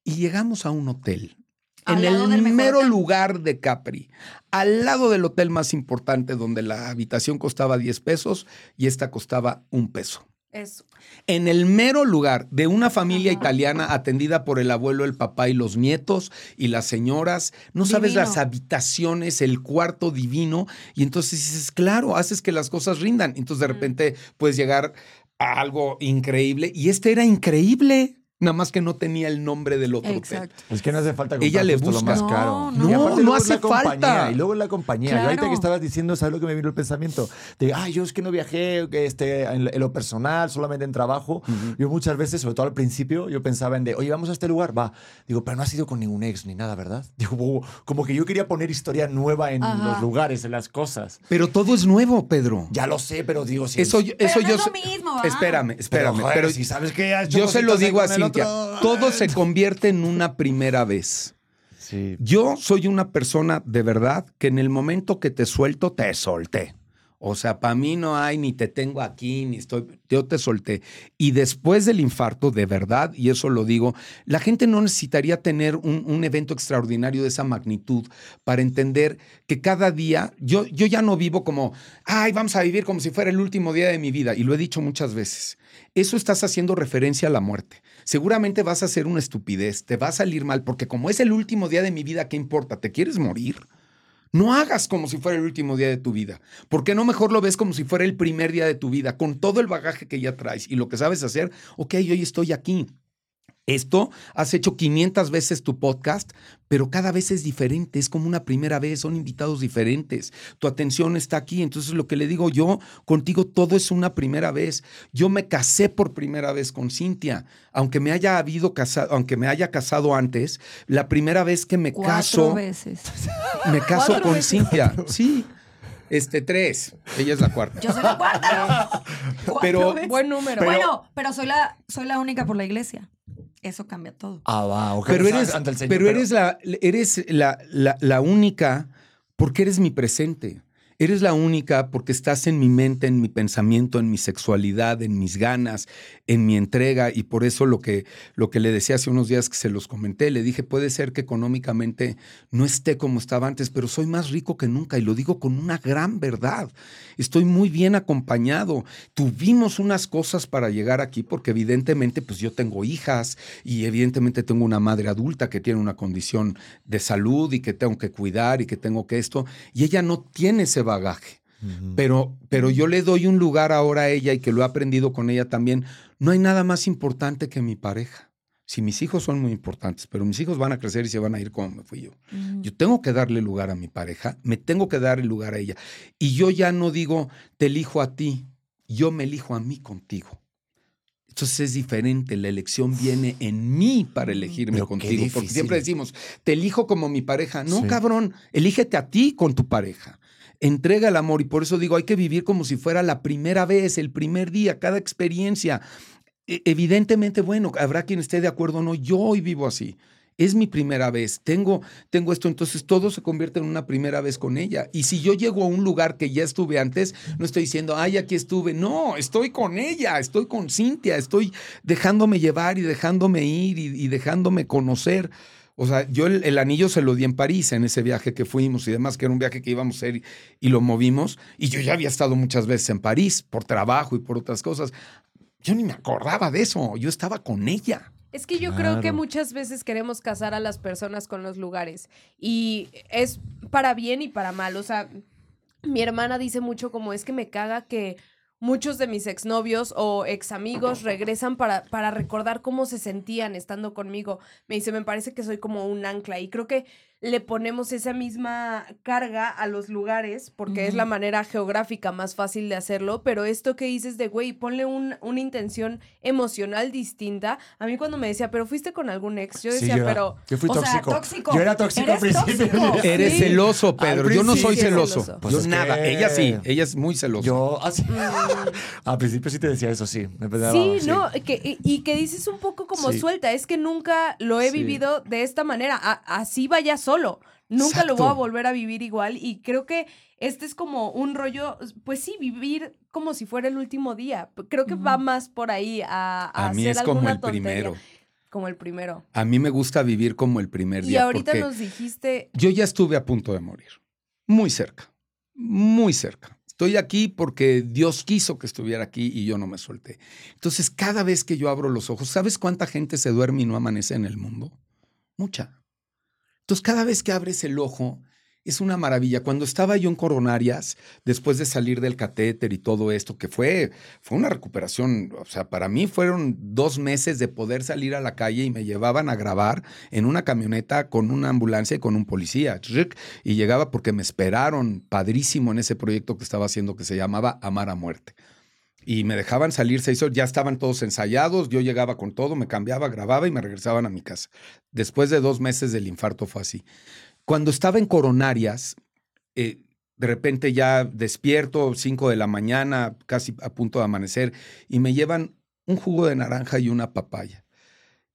S3: Y llegamos a un hotel.
S4: Al
S3: en el mero
S4: hotel.
S3: lugar de Capri, al lado del hotel más importante donde la habitación costaba 10 pesos y esta costaba un peso.
S4: Eso.
S3: En el mero lugar de una familia italiana atendida por el abuelo, el papá y los nietos y las señoras. No sabes las habitaciones, el cuarto divino. Y entonces dices, claro, haces que las cosas rindan. Entonces de repente puedes llegar a algo increíble. Y este era increíble. Nada más que no tenía el nombre del otro hotel.
S4: Exacto.
S1: Es que no hace falta comprar
S3: Ella le
S1: justo
S3: busca.
S1: lo más
S4: No,
S1: caro.
S4: no.
S1: Y aparte
S3: No,
S1: luego es la
S3: hace
S1: compañía,
S3: falta.
S1: Y luego es la compañía. Yo ahorita
S4: Claro.
S1: que estabas diciendo, ¿sabes lo que me vino el pensamiento? De, ay, yo es que no viajé que este, en, en lo personal, solamente en trabajo. Yo muchas veces, sobre todo al principio, yo pensaba en de, oye, vamos a este lugar, va. Digo, pero no has ido con ningún ex ni nada, ¿verdad? Digo, como, como que yo quería poner historia nueva en
S4: Ajá.
S1: los lugares, en las cosas.
S3: Pero todo es nuevo, Pedro.
S1: Ya lo sé, pero digo, si
S3: Eso, yo-
S4: Pero
S3: eso
S4: no
S3: yo
S4: es lo
S3: sé-
S4: mismo, ¿va?
S3: Espérame,
S1: Pero,
S3: espérame.
S1: joder,
S3: pero
S1: si sabes que has hecho
S3: yo se lo
S1: cositas ahí
S3: digo a
S1: con el
S3: Cintia.
S1: otro.
S3: Todo se convierte en una primera vez.
S1: Sí.
S3: Yo soy una persona de verdad que en el momento que te suelto, te solté. O sea, para mí no hay ni te tengo aquí, ni estoy, yo te solté. Y después del infarto, de verdad, y eso lo digo, la gente no necesitaría tener un, un evento extraordinario de esa magnitud para entender que cada día, yo, yo ya no vivo como, ay, vamos a vivir como si fuera el último día de mi vida. Y lo he dicho muchas veces. Eso estás haciendo referencia a la muerte. Seguramente vas a hacer una estupidez, te va a salir mal, porque como es el último día de mi vida, ¿qué importa? ¿Te quieres morir? No hagas como si fuera el último día de tu vida. ¿Por qué no mejor lo ves como si fuera el primer día de tu vida, con todo el bagaje que ya traes y lo que sabes hacer? Ok, hoy estoy aquí. Esto has hecho 500 veces tu podcast, pero cada vez es diferente, es como una primera vez, son invitados diferentes. Tu atención está aquí, entonces lo que le digo yo, contigo todo es una primera vez. Yo me casé por primera vez con Cintia, aunque me haya habido casado, aunque me haya casado antes, la primera vez que me
S4: Cuatro
S3: caso,
S4: veces.
S3: me caso
S2: Cuatro
S3: con
S2: veces.
S3: Cintia. Sí. Este, tres. Ella es la cuarta.
S4: Yo soy la cuarta.
S3: Pero-.
S2: Buen número.
S4: bueno, pero soy la, soy la única por la iglesia. Eso cambia todo.
S1: Ah, va, ok.
S3: Pero eres,
S1: ante el Señor,
S3: pero eres, la, eres la, la- la única porque eres mi presente. Eres la única porque estás en mi mente, en mi pensamiento, en mi sexualidad, en mis ganas, en mi entrega. Y por eso lo que, lo que le decía hace unos días que se los comenté, le dije, puede ser que económicamente no esté como estaba antes, pero soy más rico que nunca. Y lo digo con una gran verdad. Estoy muy bien acompañado. Tuvimos unas cosas para llegar aquí porque evidentemente pues yo tengo hijas y evidentemente tengo una madre adulta que tiene una condición de salud y que tengo que cuidar y que tengo que esto. Y ella no tiene ese bagaje. Pero, pero yo le doy un lugar ahora a ella y que lo he aprendido con ella también. No hay nada más importante que mi pareja. Si mis hijos son muy importantes, pero mis hijos van a crecer y se van a ir como me fui yo. Yo tengo que darle lugar a mi pareja, me tengo que darle lugar a ella. Y yo ya no digo, te elijo a ti, yo me elijo a mí contigo. Entonces es diferente, la elección viene en mí para elegirme
S1: Pero
S3: contigo. Porque siempre decimos, te elijo como mi pareja. No,
S1: Sí.
S3: cabrón, elígete a ti con tu pareja. Entrega el amor y por eso digo, hay que vivir como si fuera la primera vez, el primer día, cada experiencia. E- Evidentemente, bueno, habrá quien esté de acuerdo o no, yo hoy vivo así. Es mi primera vez, tengo, tengo esto, entonces todo se convierte en una primera vez con ella. Y si yo llego a un lugar que ya estuve antes, no estoy diciendo, ay, aquí estuve, no, estoy con ella, estoy con Cintia, estoy dejándome llevar y dejándome ir y, y dejándome conocer. O sea, yo el, el anillo se lo di en París en ese viaje que fuimos y demás, que era un viaje que íbamos a hacer y, y lo movimos. Y yo ya había estado muchas veces en París por trabajo y por otras cosas. Yo ni me acordaba de eso, yo estaba con ella.
S2: Es que yo creo que muchas veces queremos casar a las personas con los lugares y es para bien y para mal. O sea, mi hermana dice mucho como es que me caga que muchos de mis exnovios o examigos regresan para, para recordar cómo se sentían estando conmigo. Me dice, me parece que soy como un ancla y creo que le ponemos esa misma carga a los lugares porque es la manera geográfica más fácil de hacerlo, pero esto que dices de, güey, ponle un- una intención emocional distinta. A mí cuando me decía, pero fuiste con algún ex, yo
S1: Sí,
S2: decía,
S1: yo
S2: pero...
S1: Yo fui
S4: o sea,
S1: tóxico.
S4: tóxico.
S1: Yo era tóxico al
S4: Eres
S1: principio.
S4: tóxico.
S3: Eres
S2: Sí.
S3: celoso, Pedro. Yo no soy celoso.
S2: celoso.
S1: Pues
S3: yo
S1: es
S3: nada.
S1: que-
S3: Ella sí. Ella es muy celosa.
S1: Yo, así-
S2: Mm.
S1: al principio sí te decía eso, sí. Me
S2: Sí, no, que, y, y que dices un poco como
S1: Sí.
S2: suelta, es que nunca lo he
S1: Sí.
S2: vivido de esta manera, a- así vaya solo, nunca lo voy a volver a vivir igual y creo que este es como un rollo, pues sí, vivir como si fuera el último día, creo que va más por ahí a, a,
S3: A mí
S2: hacer
S3: es como
S2: alguna
S3: el
S2: tontería.
S3: primero.
S2: Como el primero.
S3: A mí me gusta vivir como el primer
S2: Y
S3: día.
S2: ahorita
S3: porque
S2: nos dijiste,
S3: Yo ya estuve a punto de morir. Muy cerca. Muy cerca. Estoy aquí porque Dios quiso que estuviera aquí y yo no me solté. Entonces, cada vez que yo abro los ojos, ¿sabes cuánta gente se duerme y no amanece en el mundo? Mucha. Entonces, cada vez que abres el ojo, es una maravilla. Cuando estaba yo en coronarias, después de salir del catéter y todo esto, que fue, fue una recuperación, o sea, para mí fueron dos meses de poder salir a la calle y me llevaban a grabar en una camioneta con una ambulancia y con un policía. Y llegaba porque me esperaron padrísimo en ese proyecto que estaba haciendo que se llamaba Amar a Muerte. Y me dejaban salir seis horas, ya estaban todos ensayados, yo llegaba con todo, me cambiaba, grababa y me regresaban a mi casa. Después de dos meses del infarto fue así. Cuando estaba en coronarias, eh, de repente ya despierto, 5 de la mañana, casi a punto de amanecer, y me llevan un jugo de naranja y una papaya.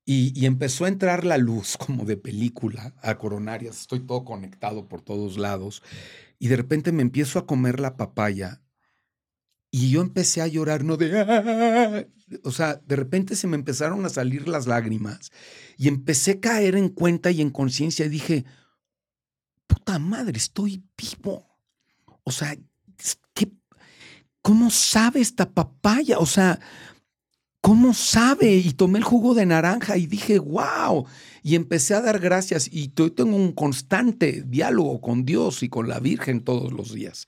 S3: Y empezó a entrar la luz como de película a coronarias. Estoy todo conectado por todos lados. Y de repente me empiezo a comer la papaya. Y yo empecé a llorar, no de... "Ah". O sea, de repente se me empezaron a salir las lágrimas. Y empecé a caer en cuenta y en conciencia. Y dije, puta madre, estoy vivo. O sea, ¿qué, ¿cómo sabe esta papaya? O sea, ¿cómo sabe? Y tomé el jugo de naranja y dije, wow. Y empecé a dar gracias y tengo un constante diálogo con Dios y con la Virgen todos los días.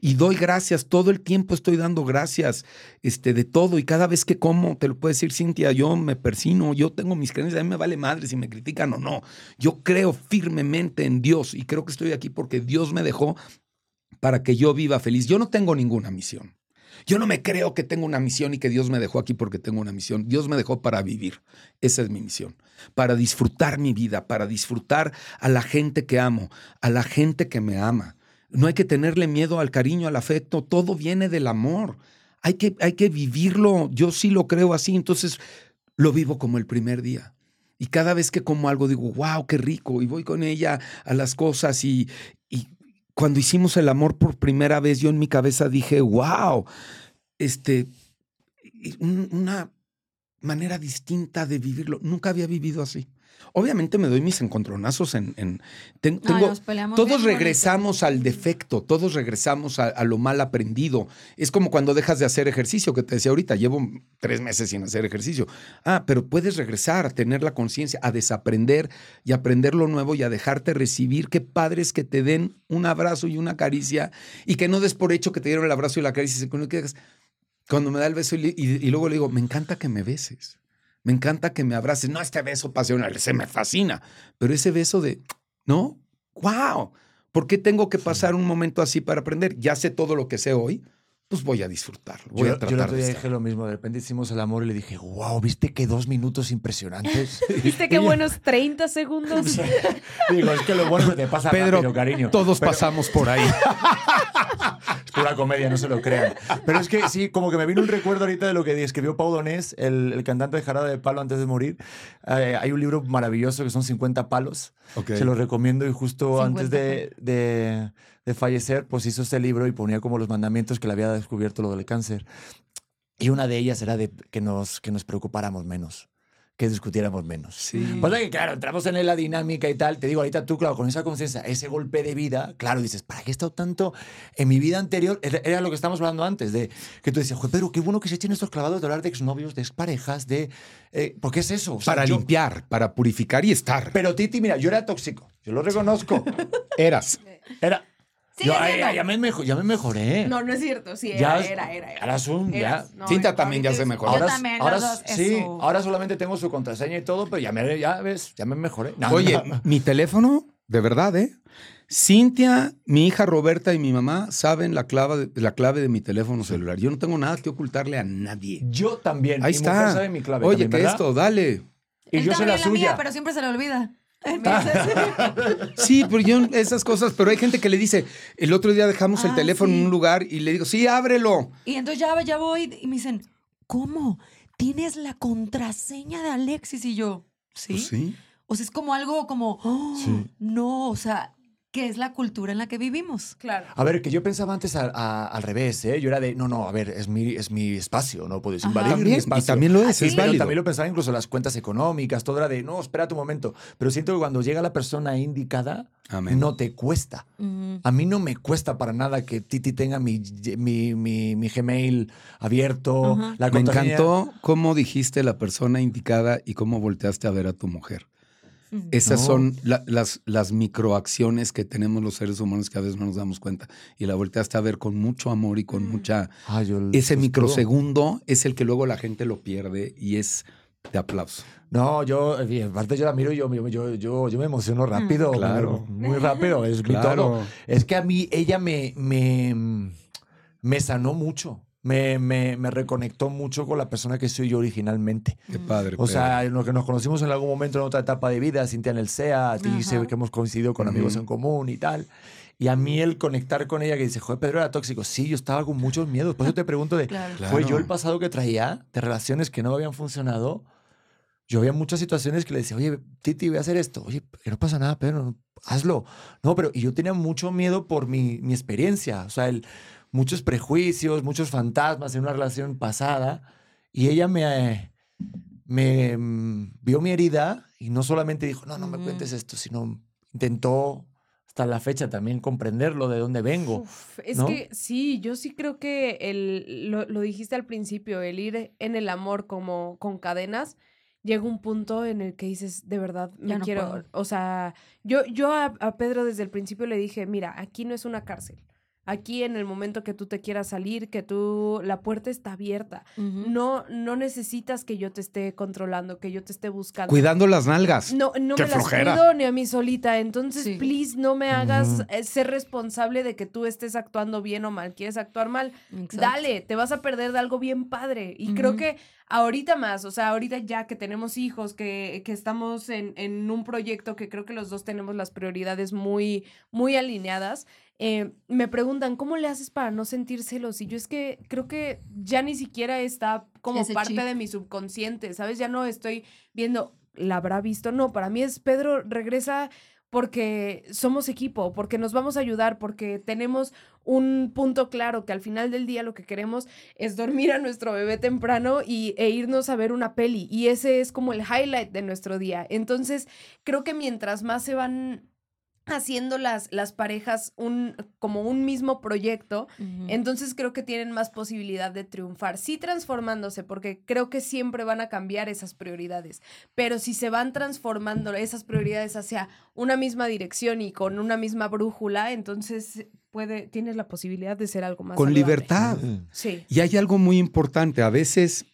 S3: Y doy gracias, todo el tiempo estoy dando gracias este, de todo. Y cada vez que como, te lo puede decir Cintia, yo me persino, yo tengo mis creencias, a mí me vale madre si me critican o no. Yo creo firmemente en Dios y creo que estoy aquí porque Dios me dejó para que yo viva feliz. Yo no tengo ninguna misión. Yo no me creo que tengo una misión y que Dios me dejó aquí porque tengo una misión. Dios me dejó para vivir. Esa es mi misión. Para disfrutar mi vida, para disfrutar a la gente que amo, a la gente que me ama. No hay que tenerle miedo al cariño, al afecto. Todo viene del amor. Hay que, hay que vivirlo. Yo sí lo creo así. Entonces lo vivo como el primer día. Y cada vez que como algo digo, wow, qué rico. Y voy con ella a las cosas y, y cuando hicimos el amor por primera vez, yo en mi cabeza dije, wow, este, una manera distinta de vivirlo. Nunca había vivido así. Obviamente me doy mis encontronazos en... en- ten-
S4: Ay,
S3: tengo, todos regresamos al defecto, todos regresamos a, a lo mal aprendido. Es como cuando dejas de hacer ejercicio, que te decía ahorita, llevo tres meses sin hacer ejercicio. Ah, pero puedes regresar a tener la conciencia, a desaprender y aprender lo nuevo y a dejarte recibir. Qué padres que te den un abrazo y una caricia y que no des por hecho que te dieron el abrazo y la caricia. Cuando me da el beso y- y luego le digo, me encanta que me beses. Me encanta que me abraces. No, este beso pasional, se me fascina. Pero ese beso de, ¿no? ¡Wow! ¿Por qué tengo que pasar un momento así para aprender? Ya sé todo lo que sé hoy, pues voy a disfrutarlo. Voy
S1: Yo,
S3: a
S1: yo el
S3: tratar
S1: otro
S3: de
S1: día dije lo mismo. De repente hicimos el amor y le dije, wow, ¿viste qué dos minutos impresionantes?
S2: ¿Viste qué buenos 30 segundos?
S1: Digo, es que lo bueno es que te pasa
S3: Pedro,
S1: rápido, cariño.
S3: todos
S1: Pero-
S3: pasamos por ahí.
S1: Es pura comedia, no se lo crean. Pero es que sí, como que me vino un recuerdo ahorita de lo que escribió Pau Donés, el, el cantante de Jarada de Palo antes de morir. Eh, hay un libro maravilloso que son 50 palos.
S3: Ok.
S1: Se lo recomiendo y justo
S4: 50
S1: antes de, de- de fallecer, pues hizo este libro y ponía como los mandamientos que le había descubierto lo del cáncer. Y una de ellas era de que nos, que nos preocupáramos menos, que discutiéramos menos.
S3: Sí.
S1: Pasa que, claro, entramos en la dinámica y tal. Te digo, ahorita tú, claro, con esa conciencia, ese golpe de vida, claro, dices, ¿para qué he estado tanto en mi vida anterior? Era, lo que estábamos hablando antes, de que tú decías, joder, Pedro, qué bueno que se echen estos clavados de hablar de exnovios, de exparejas, de. Eh, ¿Por qué es eso? O sea,
S3: Para
S1: yo-
S3: limpiar, para purificar y estar.
S1: Pero Titi, mira, yo era tóxico, yo lo reconozco.
S3: Eras.
S1: Era. Yo, ay, ya, me, mejo- ya me mejoré.
S2: No, no es cierto. Sí,
S1: Ya
S2: era,
S1: es-
S2: era, era. era.
S1: Ahora un- ya.
S2: Eras, no,
S3: Cinta también ya
S2: ahorita
S3: se
S2: es-
S3: mejoró.
S4: Yo
S1: Ahora,
S4: también, los
S1: ahora
S4: dos,
S1: sí,
S4: eso.
S1: ahora solamente tengo su contraseña y todo, pero ya me, ya ves, ya me mejoré. No,
S3: Oye,
S1: no.
S3: mi teléfono, de verdad, ¿eh? Cintia, mi hija Roberta y mi mamá saben la clave, de, la clave de mi teléfono celular. Yo no tengo nada que ocultarle a nadie.
S1: Yo también.
S3: Ahí
S1: mi mujer
S3: está.
S1: sabe mi clave
S3: Oye,
S1: también,
S3: que
S1: ¿verdad?
S3: esto, dale.
S1: Y
S4: Él
S1: yo sé la
S4: también
S1: suya.
S4: mía, pero siempre se le olvida.
S3: Sí, pero yo esas cosas, pero hay gente que le dice, el otro día dejamos el
S4: Ah,
S3: teléfono en
S4: sí.
S3: un lugar y le digo, sí, ábrelo.
S4: Y entonces ya, ya voy y me dicen, ¿cómo? ¿Tienes la contraseña de Alexis? Y yo, ¿sí?
S3: Pues sí.
S4: O sea, es como algo como, "Oh,
S1: Sí.
S4: no, o sea, que es la cultura en la que vivimos.
S2: Claro.
S1: A ver, que yo pensaba antes a- a- al revés, ¿eh? Yo era de, no, no, a ver, es mi, es mi espacio, no puedes
S4: Ajá.
S1: invadir mi
S3: También, y
S1: espacio.
S3: también lo es,
S1: Sí,
S3: es
S1: pero
S3: válido.
S1: También lo pensaba incluso las cuentas económicas, todo era de, no, espérate un momento. Pero siento que cuando llega la persona indicada,
S3: Amén.
S1: no te cuesta. A mí no me cuesta para nada que Titi tenga mi, mi, mi, mi Gmail abierto.
S4: Ajá.
S1: La
S3: Me encantó cómo dijiste la persona indicada y cómo volteaste a ver a tu mujer. Esas
S1: No.
S3: son la- las, las microacciones que tenemos los seres humanos que a veces no nos damos cuenta. Y la volteaste a ver con mucho amor y con mucha...
S1: Ay, yo-
S3: Ese
S1: pues,
S3: microsegundo es el que luego la gente lo pierde y es de aplauso.
S1: No, yo, aparte yo la miro y yo, yo, yo, yo, yo me emociono rápido.
S3: Claro.
S1: Muy rápido, es mi
S3: Claro.
S1: Es que a mí ella me, me, me sanó mucho. Me, me, me reconectó mucho con la persona que soy yo originalmente.
S3: Qué padre.
S1: O sea, en lo que nos conocimos en algún momento en otra etapa de vida, Cintia en el SEA, a ti
S4: Ajá.
S1: sé que hemos coincidido con amigos en común y tal. Y a mí el conectar con ella que dice, joder, Pedro era tóxico. Sí, yo estaba con muchos miedos. Por eso te pregunto de,
S4: Claro.
S1: ¿fue yo el pasado que traía de relaciones que no habían funcionado? yo había muchas situaciones que le decía, oye, Titi, voy a hacer esto. Oye, que no pasa nada, Pedro, hazlo. No, pero y yo tenía mucho miedo por mi, mi experiencia, o sea, el, muchos prejuicios, muchos fantasmas en una relación pasada. Y ella me, me mm, vio mi herida y no solamente dijo, no, no me cuentes esto, sino intentó hasta la fecha también comprenderlo, de dónde vengo.
S2: Uf, es
S1: ¿no?
S2: que sí, yo sí creo que el, lo, lo dijiste al principio, el ir en el amor como con cadenas, llega un punto en el que dices, de verdad, me
S4: Ya no
S2: quiero,
S4: puedo.
S2: o sea, yo, yo a, a Pedro desde el principio le dije, mira, aquí no es una cárcel. Aquí en el momento que tú te quieras salir, que tú, la puerta está abierta. No, no necesitas que yo te esté controlando, que yo te esté buscando.
S3: Cuidando las nalgas.
S2: No, no
S3: Qué
S2: me las cuido ni a mí solita. Entonces,
S4: Sí.
S2: please, no me hagas eh, ser responsable de que tú estés actuando bien o mal. ¿Quieres actuar mal?
S4: Exacto.
S2: Dale, te vas a perder de algo bien padre. Y creo que ahorita más, o sea, ahorita ya que tenemos hijos, que, que estamos en, en un proyecto que creo que los dos tenemos las prioridades muy, muy alineadas, eh, me preguntan, ¿cómo le haces para no sentir celos? Y yo es que creo que ya ni siquiera está como
S4: Ese
S2: parte
S4: chip.
S2: de mi subconsciente, ¿sabes? Ya no estoy viendo, ¿la habrá visto? No, para mí es Pedro regresa porque somos equipo, porque nos vamos a ayudar, porque tenemos un punto claro que al final del día lo que queremos es dormir a nuestro bebé temprano y, e irnos a ver una peli. Y ese es como el highlight de nuestro día. Entonces, creo que mientras más se van haciendo las, las parejas un, como un mismo proyecto, entonces creo que tienen más posibilidad de triunfar, sí transformándose, porque creo que siempre van a cambiar esas prioridades, pero si se van transformando esas prioridades hacia una misma dirección y con una misma brújula, entonces puede, tienes la posibilidad de ser algo más.
S3: Con
S2: saludable.
S3: libertad.
S2: Sí.
S3: Y hay algo muy importante. A veces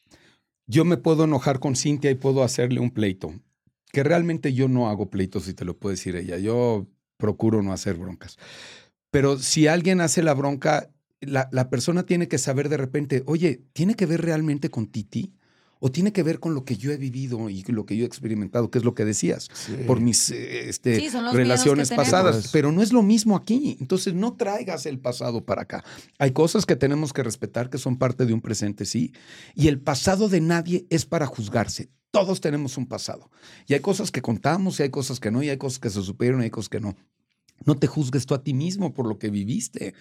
S3: yo me puedo enojar con Cintia y puedo hacerle un pleito. Que realmente yo no hago pleitos, si te lo puede decir ella. Yo procuro no hacer broncas. Pero si alguien hace la bronca, la, la persona tiene que saber de repente, oye, ¿tiene que ver realmente con Titi? ¿O tiene que ver con lo que yo he vivido y lo que yo he experimentado, que es lo que decías?
S1: Sí.
S3: por mis este,
S4: Sí,
S3: relaciones
S4: tenemos.
S3: pasadas, pero no es lo mismo aquí. Entonces no traigas el pasado para acá. Hay cosas que tenemos que respetar que son parte de un presente, sí. Y el pasado de nadie es para juzgarse. Todos tenemos un pasado. Y hay cosas que contamos y hay cosas que no, y hay cosas que se supieron y hay cosas que no. No te juzgues tú a ti mismo por lo que viviste.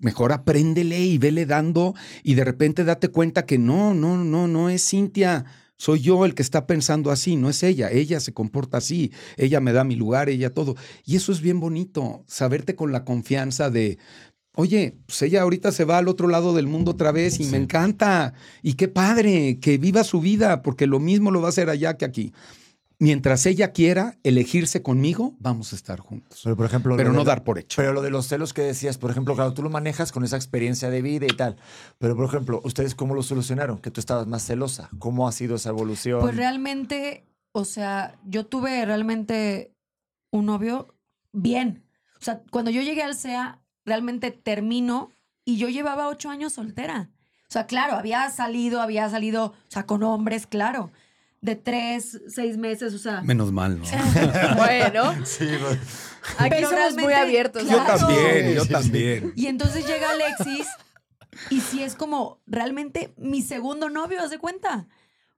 S3: Mejor apréndele y vele dando y de repente date cuenta que no, no, no, no es Cintia. Soy yo el que está pensando así, no es ella. Ella se comporta así, ella me da mi lugar, ella todo. Y eso es bien bonito, saberte con la confianza de, oye, pues ella ahorita se va al otro lado del mundo otra vez y me encanta. Y qué padre, que viva su vida, porque lo mismo lo va a hacer allá que aquí. Mientras ella quiera elegirse conmigo, vamos a estar juntos.
S1: Pero, por ejemplo,
S3: Pero
S1: de
S3: no dar por hecho.
S1: Pero lo de los celos que decías, por ejemplo, claro, tú lo manejas con esa experiencia de vida y tal. Pero, por ejemplo, ¿ustedes cómo lo solucionaron? Que tú estabas más celosa. ¿Cómo ha sido esa evolución?
S4: Pues realmente, o sea, yo tuve realmente un novio bien. O sea, cuando yo llegué al SEA, realmente termino y yo llevaba ocho años soltera. O sea, claro, había salido, había salido, o sea, con hombres, claro. De tres, seis meses, o sea.
S3: Menos mal, ¿no?
S2: Bueno,
S1: Sí, pues,
S2: aquí
S4: Pero
S2: somos muy abiertos.
S4: Yo
S2: ¿no?
S3: también, yo también.
S4: Y entonces llega Alexis y sí es como realmente mi segundo novio, haz de cuenta.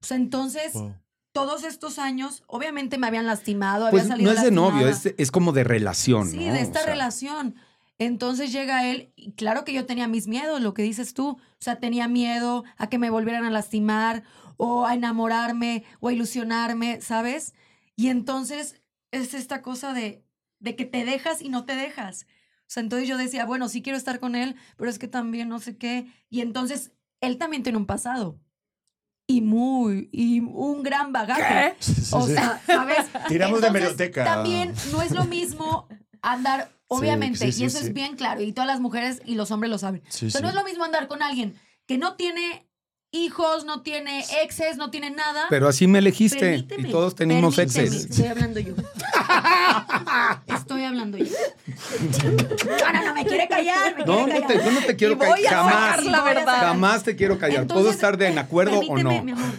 S4: O sea, entonces,
S1: Wow.
S4: todos estos años, obviamente me habían lastimado,
S3: Pues
S4: había salido
S3: no es de novio, es, es como de relación,
S4: Sí,
S3: ¿no?
S4: de esta
S3: O sea,
S4: relación. Entonces llega él, y claro que yo tenía mis miedos, lo que dices tú. O sea, tenía miedo a que me volvieran a lastimar, o a enamorarme, o a ilusionarme, ¿sabes? Y entonces es esta cosa de, de que te dejas y no te dejas. O sea, entonces yo decía, bueno, sí quiero estar con él, pero es que también no sé qué. Y entonces él también tiene un pasado. Y muy, y un gran bagaje.
S1: Sí,
S4: O sea, ¿sabes?
S1: Tiramos de hemeroteca.
S4: También no es lo mismo andar, obviamente,
S1: sí, sí,
S4: y eso
S1: sí.
S4: es bien claro, y todas las mujeres y los hombres lo saben.
S1: Sí,
S4: o sea, no es lo mismo andar con alguien que no tiene hijos, no tiene exes, no tiene nada.
S3: Pero así me elegiste
S4: Permíteme,
S3: y todos tenemos exes.
S4: Estoy hablando yo. Estoy hablando yo. No, no, no, me quiere callar, me
S3: No,
S4: quiere
S3: no
S4: callar.
S3: te, yo no te quiero callar.
S2: a
S3: Jamás.
S2: la verdad.
S3: Jamás te quiero callar. ¿Puedo estar de en acuerdo o no?
S4: mi amor.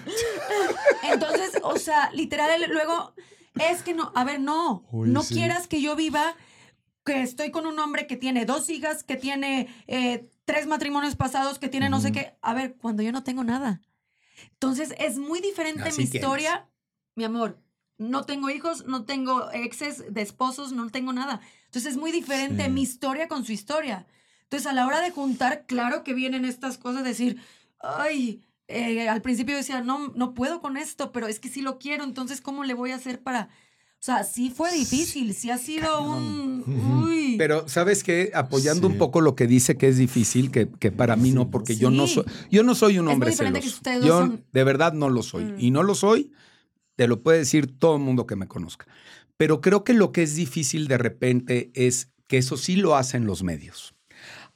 S4: Entonces, o sea, literal, luego, es que no, a ver, no,
S1: Uy,
S4: no
S1: sí.
S4: quieras que yo viva, que estoy con un hombre que tiene dos hijas, que tiene eh, tres matrimonios pasados, que tiene no sé qué. A ver, cuando yo no tengo nada. Entonces, es muy diferente
S3: Así
S4: mi
S3: tienes.
S4: historia mi amor, no tengo hijos, no tengo exes de esposos, no tengo nada. Entonces es muy diferente
S1: Sí.
S4: mi historia con su historia. Entonces a la hora de juntar, claro que vienen estas cosas, decir, ay, eh, al principio decía, no, no puedo con esto, pero es que sí lo quiero, entonces ¿cómo le voy a hacer para... O sea, sí fue difícil, sí ha sido un... Uy.
S3: Pero, ¿sabes qué? Apoyando
S1: Sí.
S3: un poco lo que dice que es difícil, que, que para mí no, porque yo no soy, yo no soy un
S4: Es muy
S3: hombre
S4: que dos
S3: Yo
S4: son-
S3: de verdad no lo soy.
S2: Mm.
S3: Y no lo soy, te lo puede decir todo el mundo que me conozca. Pero creo que lo que es difícil de repente es que eso sí lo hacen los medios.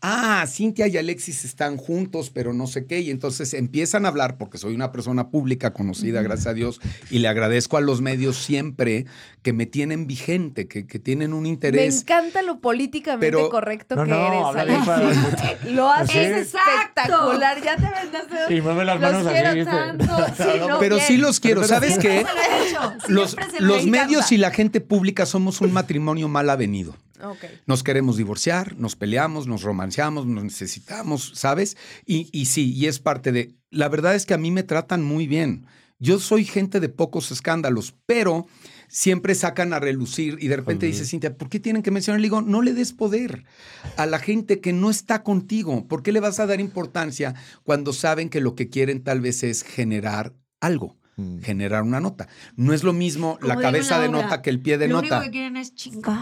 S3: Ah, Cintia y Alexis están juntos, pero no sé qué. Y entonces empiezan a hablar, porque soy una persona pública conocida, gracias a Dios, y le agradezco a los medios siempre que me tienen vigente, que, que tienen un
S2: Me
S3: interés.
S2: encanta lo políticamente
S3: Pero-
S2: correcto
S1: No,
S2: que
S1: no,
S2: eres, Alexis. Lo haces espectacular. Ya te vendaste.
S1: Y mueve las manos
S2: Los
S1: así,
S2: quiero
S1: ¿viste?
S2: tanto. Sí, no,
S3: pero
S2: bien.
S3: sí los quiero.
S1: Pero
S3: ¿Sabes qué? Los, los medios y la gente pública somos un matrimonio mal avenido. Nos queremos divorciar, nos peleamos, nos romanceamos, nos necesitamos, ¿sabes? Y, y sí, y es parte de... La verdad es que a mí me tratan muy bien. Yo soy gente de pocos escándalos, pero siempre sacan a relucir y de repente dice Cintia, ¿por qué tienen que mencionar? Le digo, no le des poder a la gente que no está contigo. ¿Por qué le vas a dar importancia cuando saben que lo que quieren tal vez es generar algo?
S1: Mm.
S3: generar una nota. No es lo mismo
S4: Como
S3: la cabeza de nota que el pie de
S4: Lo
S3: nota.
S4: único que quieren es chingar.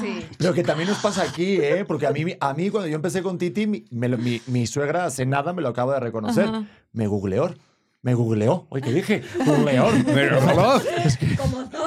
S2: Sí.
S1: Pero que también nos pasa aquí, ¿eh? Porque a mí, a mí cuando yo empecé con Titi, mi, me lo- mi- mi suegra hace nada me lo acaba de reconocer.
S4: Ajá.
S1: Me googleó. Me googleó. Oye, ¿qué dije? Googleó.
S4: Como Thor.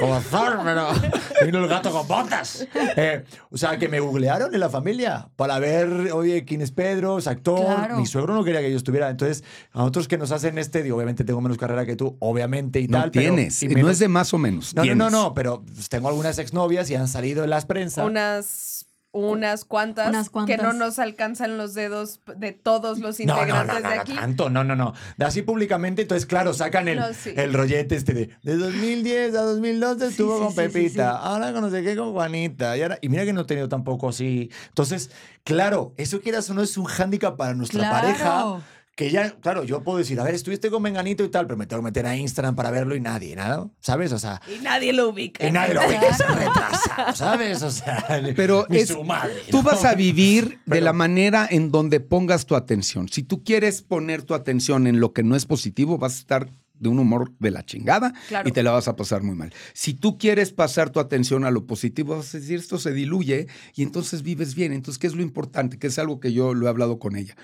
S1: Como Thor, pero vino el gato con botas. Eh, o sea, que me googlearon en la familia para ver, oye, quién es Pedro, es actor.
S4: Claro.
S1: Mi suegro no quería que yo estuviera. Entonces, a otros que nos hacen este, digo, obviamente tengo menos carrera que tú, obviamente y
S3: No
S1: tal. pero-
S3: tienes.
S1: y
S3: no es de más o menos.
S1: No, no,
S3: tienes.
S1: no, no, pero pues, tengo algunas exnovias y han salido en las prensa.
S2: Unas, unas cuantas,
S4: Unas cuantas.
S2: que no nos alcanzan los dedos de todos los
S1: No, no, no,
S2: integrantes
S1: no,
S2: de
S1: no,
S2: aquí.
S1: tanto, no, no, no. De así públicamente, entonces, claro, sacan el,
S2: No, sí.
S1: el rollete este de de 2010 a 2012 estuvo
S4: sí,
S1: con
S4: sí,
S1: Pepita, ahora con no sé qué con Juanita, y, ahora, y mira que no he tenido tampoco así. Entonces, claro, eso quieras o no es un hándicap para nuestra
S4: Claro.
S1: pareja. Que ya, claro, yo puedo decir, a ver, estuviste con Menganito y tal, pero me tengo que meter a Instagram para verlo y nadie, nada, ¿sabes? O sea,
S2: Y nadie lo ubica.
S1: y nadie lo que se retrasa, ¿sabes? O sea,
S3: Pero
S1: ni
S3: es,
S1: su madre.
S3: tú
S1: ¿no?
S3: vas a vivir de la manera en donde pongas tu atención. Si tú quieres poner tu atención en lo que no es positivo, vas a estar de un humor de la chingada
S2: Claro.
S3: y te la vas a pasar muy mal. Si tú quieres pasar tu atención a lo positivo, vas a decir, esto se diluye y entonces vives bien. Entonces, ¿qué es lo importante? Que es algo que yo lo he hablado con ella.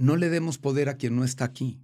S3: No le demos poder a quien no está aquí.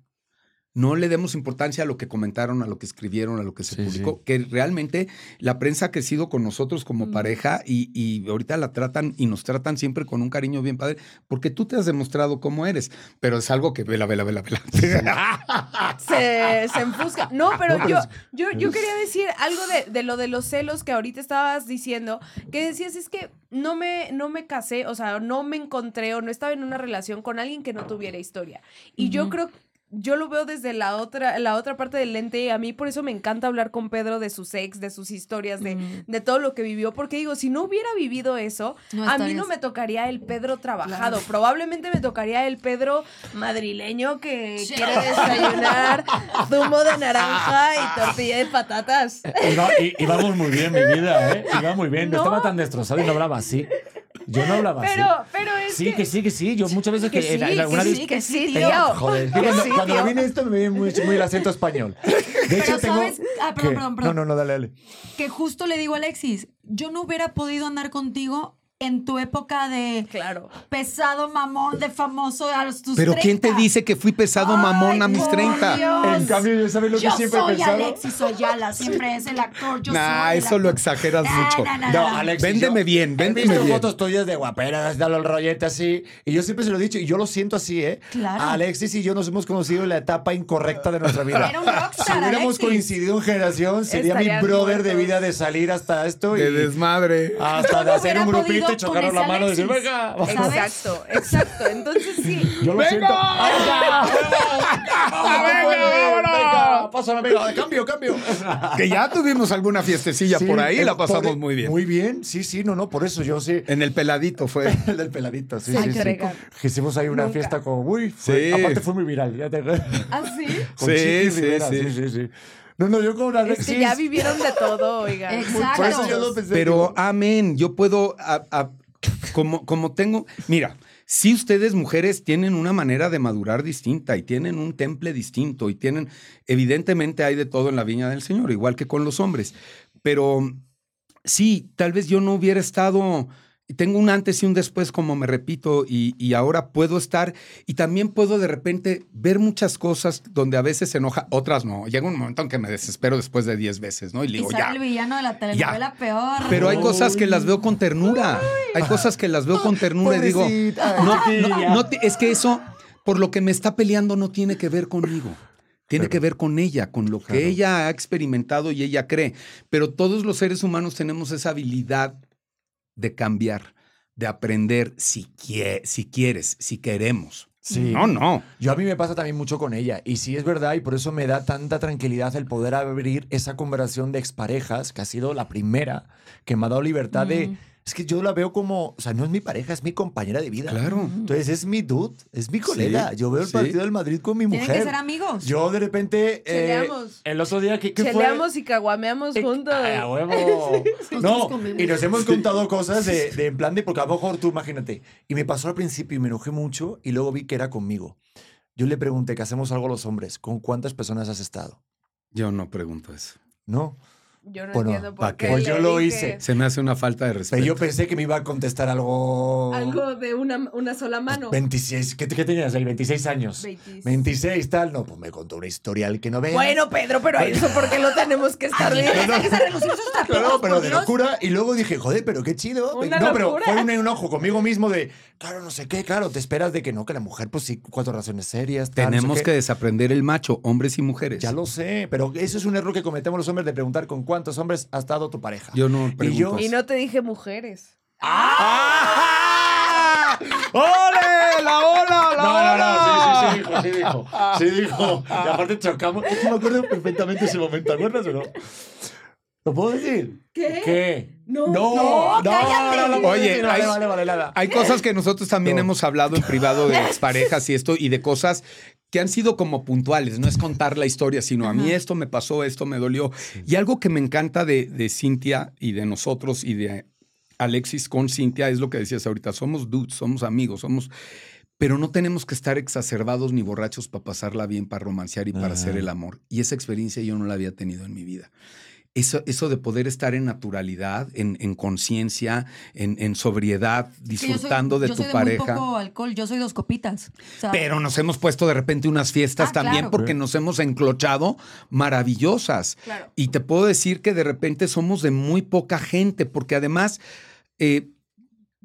S3: No le demos importancia a lo que comentaron, a lo que escribieron, a lo que se
S1: Sí,
S3: publicó, que realmente la prensa ha crecido con nosotros como pareja y, y ahorita la tratan y nos tratan siempre con un cariño bien padre, porque tú te has demostrado cómo eres, pero es algo que vela, vela, vela, vela.
S2: se, se enfusca. No, pero
S1: No, pero
S2: yo,
S1: es-
S2: yo, yo quería decir algo de, de lo de los celos que ahorita estabas diciendo, que decías es que no me, no me casé, o sea, no me encontré o no estaba en una relación con alguien que no tuviera historia. Y yo creo yo lo veo desde la otra, la otra parte del lente y a mí por eso me encanta hablar con Pedro de sus ex, de sus historias, de,
S4: Mm.
S2: de todo lo que vivió, porque digo, si no hubiera vivido eso,
S4: No
S2: a mí no me tocaría el Pedro trabajado,
S4: Claro.
S2: probablemente me tocaría el Pedro madrileño que
S4: Sí.
S2: quiere desayunar zumo de naranja y tortilla de patatas.
S1: Y, vamos muy bien, mi vida, ¿eh? Iba muy bien. No,
S2: No.
S1: estaba tan destrozado y no hablaba así. Yo no hablaba
S2: Pero,
S1: así.
S2: pero es
S1: Sí,
S2: que,
S1: que sí, que sí. Yo muchas veces que,
S2: que sí, que sí, que tío.
S1: Joder,
S2: Que
S1: cuando,
S2: sí,
S1: cuando
S2: tío.
S1: me viene esto me viene muy, muy el acento español. De hecho,
S4: Pero
S1: tengo.
S4: sabes- ah, perdón, perdón, perdón.
S1: No, no, no, dale, dale.
S4: Que justo le digo a Alexis, yo no hubiera podido andar contigo en tu época de
S2: claro.
S4: pesado mamón, de famoso a los tus
S3: Pero ¿quién te
S4: 30?
S3: dice que fui pesado mamón a mis
S4: por
S3: 30?
S4: Dios.
S1: En cambio, yo sabes lo que
S4: Yo
S1: siempre he
S4: soy
S1: pensado.
S4: Alexis Ayala, siempre es el actor. Yo
S3: Nah,
S4: soy
S3: eso lo exageras mucho.
S4: no, no,
S1: No,
S4: no.
S1: Alex.
S3: Véndeme bien,
S1: He
S3: véndeme
S1: visto
S3: bien.
S1: fotos tuyas de guaperas, dale el rollete así. Y yo siempre se lo he dicho, y yo lo siento así, ¿eh?
S4: Claro.
S1: Alexis y yo nos hemos conocido en la etapa incorrecta de nuestra vida.
S4: Era un rockstar,
S1: Si hubiéramos
S4: Alexis.
S1: coincidido en generación, sería mi brother de vida de salir hasta esto y
S3: De desmadre.
S1: hasta de hacer un grupito y chocarnos
S4: con
S1: la mano y decir, venga.
S4: ¿Sabes?
S2: Exacto, exacto. Entonces sí.
S1: Yo lo siento. ¡Venga! ¡Venga! ¡Venga! Pásame, venga, cambio, cambio.
S3: Que ya tuvimos alguna fiestecilla
S1: Sí,
S3: por ahí,
S1: eh,
S3: la pasamos
S1: por-
S3: muy bien.
S1: Muy bien, sí, sí, no, no, por eso yo sí.
S3: En el peladito fue.
S1: El del peladito, sí, sí, sí. Hicimos ahí una
S2: Nunca.
S1: fiesta como, uy, fue-
S3: Sí.
S1: aparte fue muy viral. Ya te...
S2: ¿Ah, sí?
S1: Con
S3: Sí, sí,
S1: Rivera,
S3: sí.
S1: sí, sí, sí. No, no, yo con una
S2: Es que ya vivieron de todo, oiga.
S4: Exacto.
S1: Por eso yo lo pensé.
S3: Pero amén, yo puedo, a- a- como, como tengo, mira, si ustedes mujeres tienen una manera de madurar distinta y tienen un temple distinto y tienen, evidentemente hay de todo en la viña del Señor, igual que con los hombres, pero sí, tal vez yo no hubiera estado... Tengo un antes y un después, como me repito, y, y ahora puedo estar, y también puedo de repente ver muchas cosas donde a veces se enoja, otras no. Llega un momento en que me desespero después de 10 veces, ¿no? Y le
S4: Y
S3: digo,
S4: sale
S3: ya,
S4: el villano de la telenovela peor.
S3: pero hay cosas que las veo con ternura. Hay cosas que las veo con ternura y digo, no, no, es que eso, por lo que me está peleando, no tiene que ver conmigo. Tiene
S1: Claro.
S3: que ver con ella, con lo que
S1: Claro.
S3: ella ha experimentado y ella cree. Pero todos los seres humanos tenemos esa habilidad de cambiar, de aprender si, quie- si quieres, si queremos.
S1: Sí.
S3: No, no.
S1: Yo a mí me pasa también mucho con ella. Y sí es verdad, y por eso me da tanta tranquilidad el poder abrir esa conversación de exparejas, que ha sido la primera que me ha dado libertad de. Es que yo la veo como. O sea, no es mi pareja, es mi compañera de vida.
S3: Claro.
S1: Entonces es mi dude, es mi colega. yo veo el
S3: sí.
S1: partido del Madrid con mi
S4: Tienen
S1: mujer.
S4: que ser amigos.
S1: Yo de repente. eh,
S2: Cheleamos.
S1: el otro día, ¿qué, qué fue?
S2: Cheleamos y caguameamos
S1: Eh,
S2: juntos.
S1: ay, a huevo. no,
S4: Nosotros comemos.
S1: y nos hemos contado cosas de, de en plan de, porque a lo mejor tú imagínate, y me pasó al principio y me enojé mucho y luego vi que era conmigo. Yo le pregunté que hacemos algo los hombres, ¿con cuántas personas has estado?
S3: Yo no pregunto eso.
S1: No,
S2: Yo no
S1: Bueno,
S2: entiendo
S1: ¿pa'
S2: por
S1: qué?
S2: qué.
S1: Pues yo lo hice.
S3: Se me hace una falta de respeto.
S1: pero yo pensé que me iba a contestar algo...
S2: Algo de una, una sola mano.
S1: 26, ¿qué, qué tenías ahí? 26 años.
S2: 26.
S1: 26, tal. No, pues me contó una historial que no veas.
S2: Bueno, Pedro, pero eso porque lo tenemos que estar viendo.
S1: Claro, pero de locura. Y luego dije, joder, pero qué chido.
S2: Una
S1: no, pero fue un enojo conmigo mismo de, claro, no sé qué, claro, te esperas de que no, que la mujer, pues sí, cuatro razones serias. tal, no sé
S3: Tenemos
S1: qué.
S3: que desaprender el macho, hombres y mujeres.
S1: Ya lo sé, pero eso es un error que cometemos los hombres de preguntar con cuántos hombres ha estado tu pareja.
S3: Yo no pregunto
S1: yo-
S3: eso.
S2: Y no te dije mujeres.
S1: ¡Ah! ¡Ole! ¡La ola! ¡La
S5: No, no, no, sí, sí,
S1: ola!
S5: sí dijo, sí dijo. Sí dijo. Y aparte chocamos. Es que me acuerdo perfectamente ese momento, ¿te acuerdas o no?
S1: ¿Lo puedo decir?
S2: ¿Qué?
S1: ¿Qué?
S2: No.
S1: No, no,
S4: cállate.
S1: no, no, no,
S3: Oye,
S1: no, vale,
S3: hay-
S1: vale, vale, nada.
S3: Hay cosas que nosotros también
S1: No.
S3: hemos hablado en privado de exparejas y esto, y de cosas que han sido como puntuales, no es contar la historia, sino a mí esto me pasó, esto me dolió. Y algo que me encanta de, de Cintia y de nosotros y de Alexis con Cintia es lo que decías ahorita, somos dudes, somos amigos, somos... Pero no tenemos que estar exacerbados ni borrachos para pasarla bien, para romancear y para
S1: Ajá.
S3: hacer el amor. Y esa experiencia yo no la había tenido en mi vida. Eso, eso de poder estar en naturalidad, en, en conciencia, en, en sobriedad,
S4: Sí, yo soy-
S3: disfrutando de
S4: yo
S3: tu
S4: soy
S3: pareja.
S4: muy poco alcohol, yo soy dos copitas. O sea,
S3: Pero nos hemos puesto de repente unas fiestas
S4: Ah,
S3: también
S4: claro.
S3: porque nos hemos enclochado maravillosas.
S2: Claro.
S3: Y te puedo decir que de repente somos de muy poca gente, porque además, eh,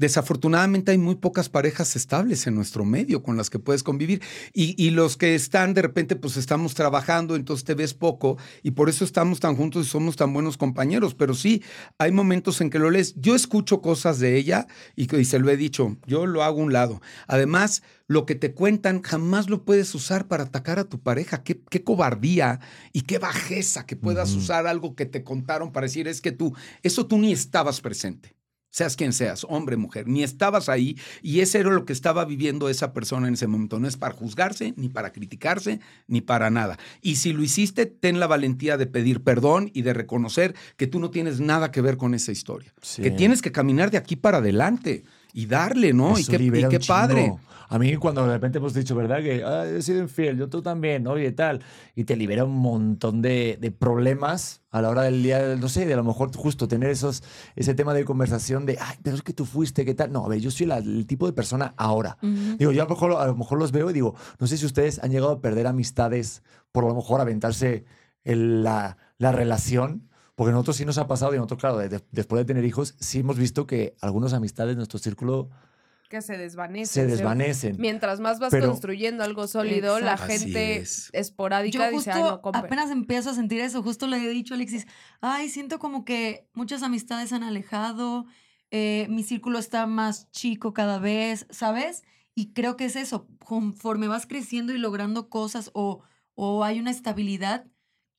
S3: desafortunadamente hay muy pocas parejas estables en nuestro medio con las que puedes convivir. Y, y los que están, de repente, pues estamos trabajando, entonces te ves poco, y por eso estamos tan juntos y somos tan buenos compañeros. Pero sí, hay momentos en que lo lees. Yo escucho cosas de ella y, se lo he dicho, yo lo hago a un lado. Además, lo que te cuentan jamás lo puedes usar para atacar a tu pareja. Qué, qué cobardía y qué bajeza que puedas usar algo que te contaron para decir es que tú, eso tú ni estabas presente. Seas quien seas, hombre, mujer, ni estabas ahí y ese era lo que estaba viviendo esa persona en ese momento. No es para juzgarse, ni para criticarse, ni para nada. Y si lo hiciste, ten la valentía de pedir perdón y de reconocer que tú no tienes nada que ver con esa historia.
S1: Sí.
S3: Que tienes que caminar de aquí para adelante y darle, ¿no? y
S1: Eso
S3: qué, y qué padre.
S1: A mí cuando de repente hemos dicho, ¿verdad? Que "Ah, he sido infiel, yo tú también, oye, tal. Y te libera un montón de, de problemas a la hora del día, del- no sé, de a lo mejor justo tener esos, ese tema de conversación de, ay, pero es que tú fuiste, ¿qué tal? No, a ver, yo soy la- el tipo de persona ahora. Digo, yo a lo, mejor, a lo mejor los veo y digo, no sé si ustedes han llegado a perder amistades por a lo mejor aventarse el- la, la relación. Porque a nosotros sí nos ha pasado y nosotros, claro, de- de- después de tener hijos, sí hemos visto que algunas amistades de nuestro círculo
S2: Que se desvanecen.
S1: se desvanecen.
S2: Mientras más vas
S1: Pero-
S2: construyendo algo sólido, la
S4: Exacto.
S3: Así
S2: gente
S3: es.
S2: esporádica
S4: Yo
S2: dice,
S4: justo
S2: ay, no, compa".
S4: apenas empiezo a sentir eso. Justo le he dicho a Alexis, ay, siento como que muchas amistades se han alejado, eh, mi círculo está más chico cada vez, ¿sabes? Y creo que es eso, conforme vas creciendo y logrando cosas o, o hay una estabilidad,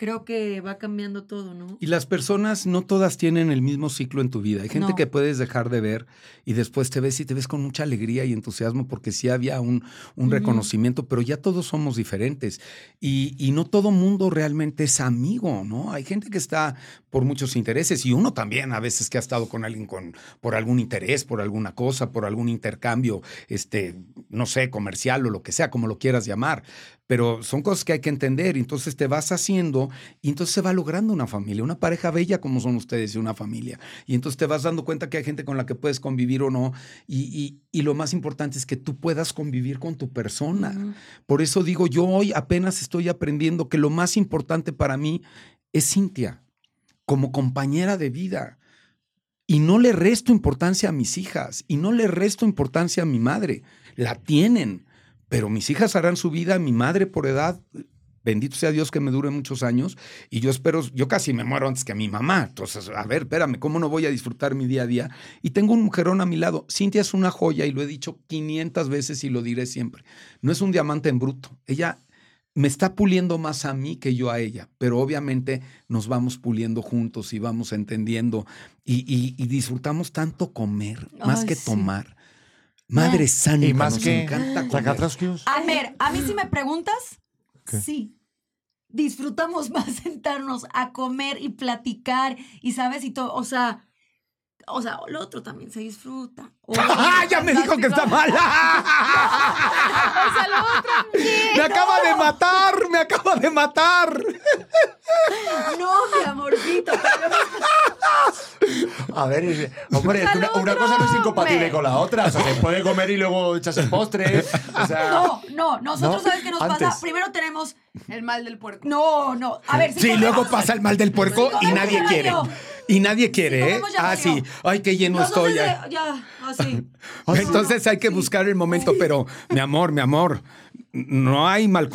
S4: creo que va cambiando todo, ¿no?
S3: Y las personas no todas tienen el mismo ciclo en tu vida. Hay gente
S4: No.
S3: que puedes dejar de ver y después te ves y te ves con mucha alegría y entusiasmo porque sí había un, un
S4: Ujú.
S3: reconocimiento, pero ya todos somos diferentes. Y, y no todo mundo realmente es amigo, ¿no? Hay gente que está por muchos intereses y uno también a veces que ha estado con alguien con, por algún interés, por alguna cosa, por algún intercambio, este, no sé, comercial o lo que sea, como lo quieras llamar. Pero son cosas que hay que entender. Entonces te vas haciendo y entonces se va logrando una familia, una pareja bella como son ustedes y una familia. Y entonces te vas dando cuenta que hay gente con la que puedes convivir o no. Y, y- y lo más importante es que tú puedas convivir con tu persona. Por eso digo, yo hoy apenas estoy aprendiendo que lo más importante para mí es Cintia, como compañera de vida. Y no le resto importancia a mis hijas y no le resto importancia a mi madre. La tienen, pero mis hijas harán su vida, mi madre por edad, bendito sea Dios que me dure muchos años y yo espero, yo casi me muero antes que a mi mamá. Entonces, a ver, espérame, ¿cómo no voy a disfrutar mi día a día? Y tengo un mujerón a mi lado. Cintia es una joya y lo he dicho 500 veces y lo diré siempre. No es un diamante en bruto. Ella me está puliendo más a mí que yo a ella, pero obviamente nos vamos puliendo juntos y vamos entendiendo y, y- y disfrutamos tanto comer, más
S4: Ay,
S3: que
S4: sí.
S3: Madre santa,
S1: Y más
S3: nos
S1: que
S3: encanta comer.
S1: Zacatrasquios.
S4: A ver, a mí si me preguntas, sí. Disfrutamos más sentarnos a comer y platicar y sabes y todo, o sea, o sea, lo otro también se disfruta.
S3: ¡Ah, ya me dijo que está mal!
S2: O sea, lo otro también.
S3: ¡Me acaba de matar! ¡Me acaba de matar!
S4: No, mi amorcito, pero
S1: A ver, hombre, es que una, cosa no es incompatible con la otra. O sea, se puede comer y luego echas el postre. O sea,
S4: no, no, nosotros
S1: ¿No?
S4: sabes qué nos
S1: Antes.
S4: pasa. Primero tenemos,
S2: El mal del puerco.
S4: no, no, a ver, si
S3: Sí, luego pasa el mal del puerco y nadie quiere. Y nadie quiere, ¿eh?
S4: ya
S3: Ah, sí. Ay, qué lleno estoy. ay.
S4: ya, así.
S3: Entonces hay que buscar el momento, pero mi amor, mi amor, no hay mal.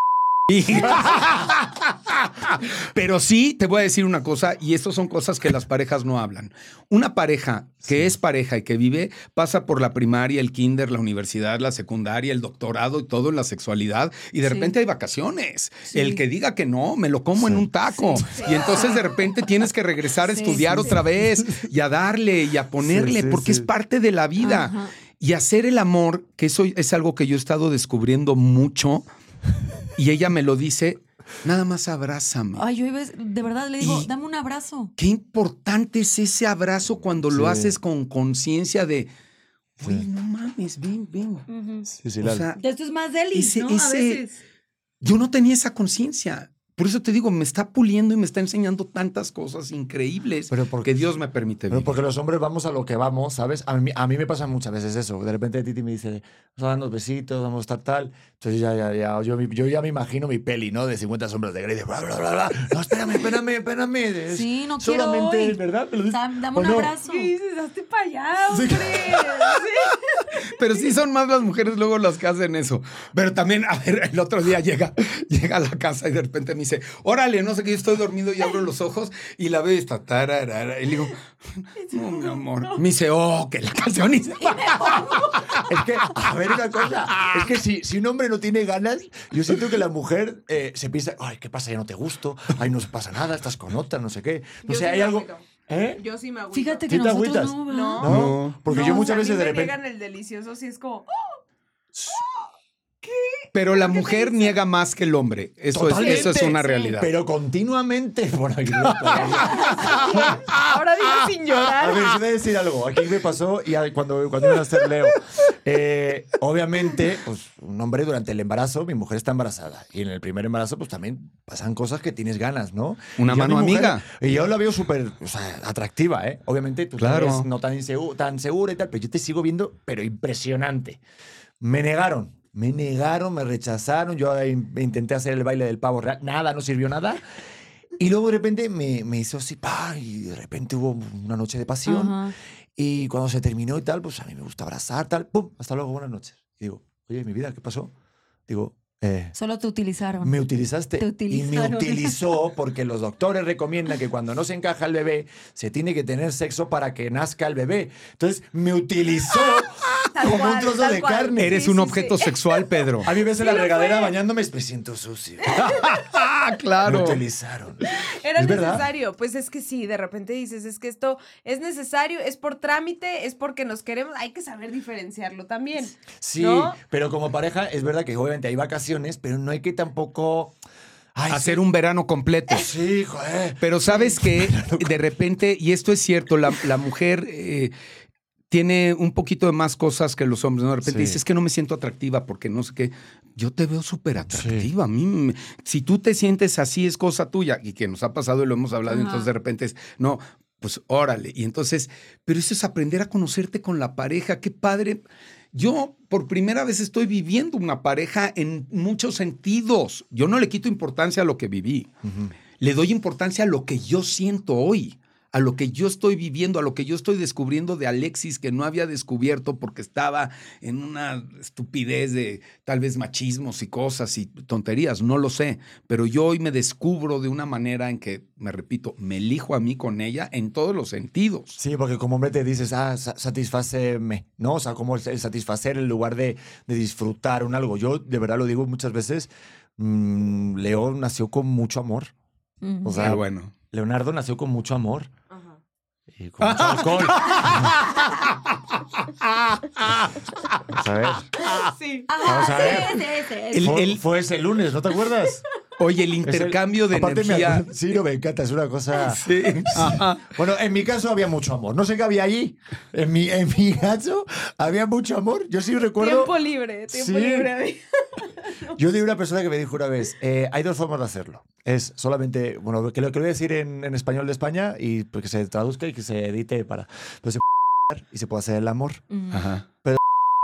S3: Pero sí te voy a decir una cosa, y estas son cosas que las parejas no hablan. Una pareja que es pareja y que vive pasa por la primaria, el kinder, la universidad, la secundaria, el doctorado y todo en la sexualidad, y de
S4: Sí.
S3: repente hay vacaciones.
S4: Sí.
S3: El que diga que no, me lo como en un taco. Y entonces de repente tienes que regresar a estudiar otra vez y a darle y a ponerle, porque es parte de la vida.
S4: Ajá.
S3: Y hacer el amor, que eso es algo que yo he estado descubriendo mucho, y ella me lo dice, nada más abrázame.
S4: Ay, yo de verdad le digo,
S3: Y-
S4: dame un abrazo.
S3: Qué importante es ese abrazo cuando lo haces con conciencia de,
S1: Sí.
S3: no mames, ven, ven.
S1: sí, sí,
S3: O
S1: la-
S3: sea,
S4: Esto es más deli,
S3: ese-
S4: ¿no? A
S3: ese-
S4: veces.
S3: yo no tenía esa conciencia. Por eso te digo, me está puliendo y me está enseñando tantas cosas increíbles
S1: Pero porque-
S3: que Dios me permite
S1: Pero
S3: vivir.
S1: porque los hombres vamos a lo que vamos, ¿sabes? A mí, a mí me pasa muchas veces eso. De repente Titi me dice, vamos a darnos besitos, vamos a estar tal. Entonces ya, ya, ya, yo, yo ya me imagino mi peli, ¿no? De 50 sombras de Grey, de bla, bla, bla, bla. No, espérame, espérame, espérame. Es
S4: Sí, no quiero
S1: Solamente,
S4: hoy.
S1: ¿verdad? Dices.
S4: Dam- Dame
S1: ¿O
S4: un
S1: no?
S4: abrazo.
S2: ¿Qué dices? Hazte para allá,
S1: Sí.
S2: hombre.
S3: Pero sí son más las mujeres luego las que hacen eso. Pero también, a ver, el otro día llega, llega a la casa y de repente me dice, órale, no sé qué, yo estoy dormido y abro los ojos y la veo y está tararara. Y le digo, no, mi amor. Me dice, oh, que la canción va.
S1: Es que, a ver una cosa, es que si, si un hombre no tiene ganas, yo siento que la mujer eh, se piensa, ay, ¿qué pasa? Ya no te gusto, ay, no pasa nada, estás con otra, no sé qué. No
S2: Yo
S1: sé,
S2: sí
S1: hay
S2: me
S1: algo... ¿Eh?
S2: Yo sí me agüito.
S4: Fíjate que
S1: ¿Sí te
S4: nosotros
S1: agüitas?
S4: no, ¿verdad?
S2: No.
S1: ¿No? Porque
S2: No,
S1: yo
S2: o
S1: muchas
S2: sea, a mí
S1: veces de
S2: me
S1: repente...
S2: el delicioso, sí es como...
S3: Pero la mujer niega más que el hombre. Eso, es, eso es una
S1: Sí.
S3: realidad.
S1: Pero continuamente. Bueno, aquí no-
S2: Ahora dime sin llorar.
S1: A ver, os voy a decir algo. Aquí me pasó y a- cuando, cuando iba a ser Leo. Eh, obviamente, pues un hombre durante el embarazo, mi mujer está embarazada. Y en el primer embarazo, pues también pasan cosas que tienes ganas, ¿no?
S3: Una mano
S1: mujer-
S3: amiga.
S1: Y yo la veo súper o sea, atractiva, ¿eh? Obviamente, tú
S3: Claro.
S1: no tan, insegu- tan segura y tal, pero yo te sigo viendo, pero impresionante. Me negaron. Me negaron, me rechazaron. Yo in- intenté hacer el baile del pavo real. Nada, no sirvió nada. Y luego de repente me, me hizo así, pa, y de repente hubo una noche de pasión.
S4: Ajá.
S1: Y cuando se terminó y tal, pues a mí me gusta abrazar, tal, pum, hasta luego, buenas noches. Y digo, oye, mi vida, ¿qué pasó? Digo, eh,
S4: Solo te utilizaron.
S1: me utilizaste.
S4: Te
S1: y
S4: utilizaron.
S1: me utilizó porque los doctores recomiendan que cuando no se encaja el bebé, se tiene que tener sexo para que nazca el bebé. Entonces, me utilizó
S2: Tal
S1: Como un trozo de
S2: cual.
S1: carne.
S3: Eres
S2: Sí,
S3: un
S2: sí,
S3: objeto
S2: sí.
S3: sexual, Pedro.
S1: A mí ves en la regadera
S2: fue.
S1: bañándome me siento sucio.
S3: Ah,
S1: Me
S3: claro.
S1: utilizaron.
S2: Era
S1: ¿Es verdad?
S2: necesario. Pues es que sí, de repente dices, es que esto es necesario, es por trámite, es porque nos queremos. Hay que saber diferenciarlo también.
S1: Sí,
S2: ¿No?
S1: pero como pareja es verdad que obviamente hay vacaciones, pero no hay que tampoco... Ay,
S3: Hacer un verano completo.
S1: Sí, joder.
S3: Pero sabes que de repente, y esto es cierto, la, la mujer eh, tiene un poquito de más cosas que los hombres. ¿no? De repente
S1: Sí.
S3: dices, es que no me siento atractiva porque no sé qué. Yo te veo súper atractiva. A mí, me- si tú te sientes así, es cosa tuya. Y que nos ha pasado y lo hemos hablado, y
S4: Ajá.
S3: entonces de repente es, no, pues órale. Y entonces, pero eso es aprender a conocerte con la pareja. Qué padre. Yo por primera vez estoy viviendo una pareja en muchos sentidos. Yo no le quito importancia a lo que viví. Le doy importancia a lo que yo siento hoy, a lo que yo estoy viviendo, a lo que yo estoy descubriendo de Alexis que no había descubierto porque estaba en una estupidez de tal vez machismos y cosas y tonterías, no lo sé, pero yo hoy me descubro de una manera en que, me repito, me elijo a mí con ella en todos los sentidos.
S1: Sí, porque como hombre te dices, ah, sa- satisfáceme, ¿no? O sea, como el, el satisfacer en lugar de, de disfrutar un algo. Yo de verdad lo digo muchas veces, mm, Leo nació con mucho amor. O sea,
S3: Ah, bueno.
S1: Leonardo nació con mucho amor. Y con mucho alcohol. Vamos a ver.
S2: Sí.
S1: Vamos a ver.
S4: Sí, sí, sí.
S3: El-
S1: Fue,
S3: el-
S1: fue ese lunes, ¿no te acuerdas?
S3: Oye, el
S1: Es el-
S3: intercambio de
S1: aparte me
S3: energía.
S1: acuerdo- sí, no me encanta, es una cosa.
S3: Sí. Ajá.
S1: Bueno, en mi caso había mucho amor. No sé qué había allí. En mi, en mi caso había mucho amor. Yo sí recuerdo.
S2: Tiempo libre, tiempo
S1: Sí.
S2: libre. ahí.
S1: Yo di una persona que me dijo una vez: eh, hay dos formas de hacerlo. Es solamente, bueno, que lo que voy a decir en, en español de España y pues, que se traduzca y que se edite para. Pues se puede y se puede hacer el amor.
S4: Ujú.
S3: Ajá.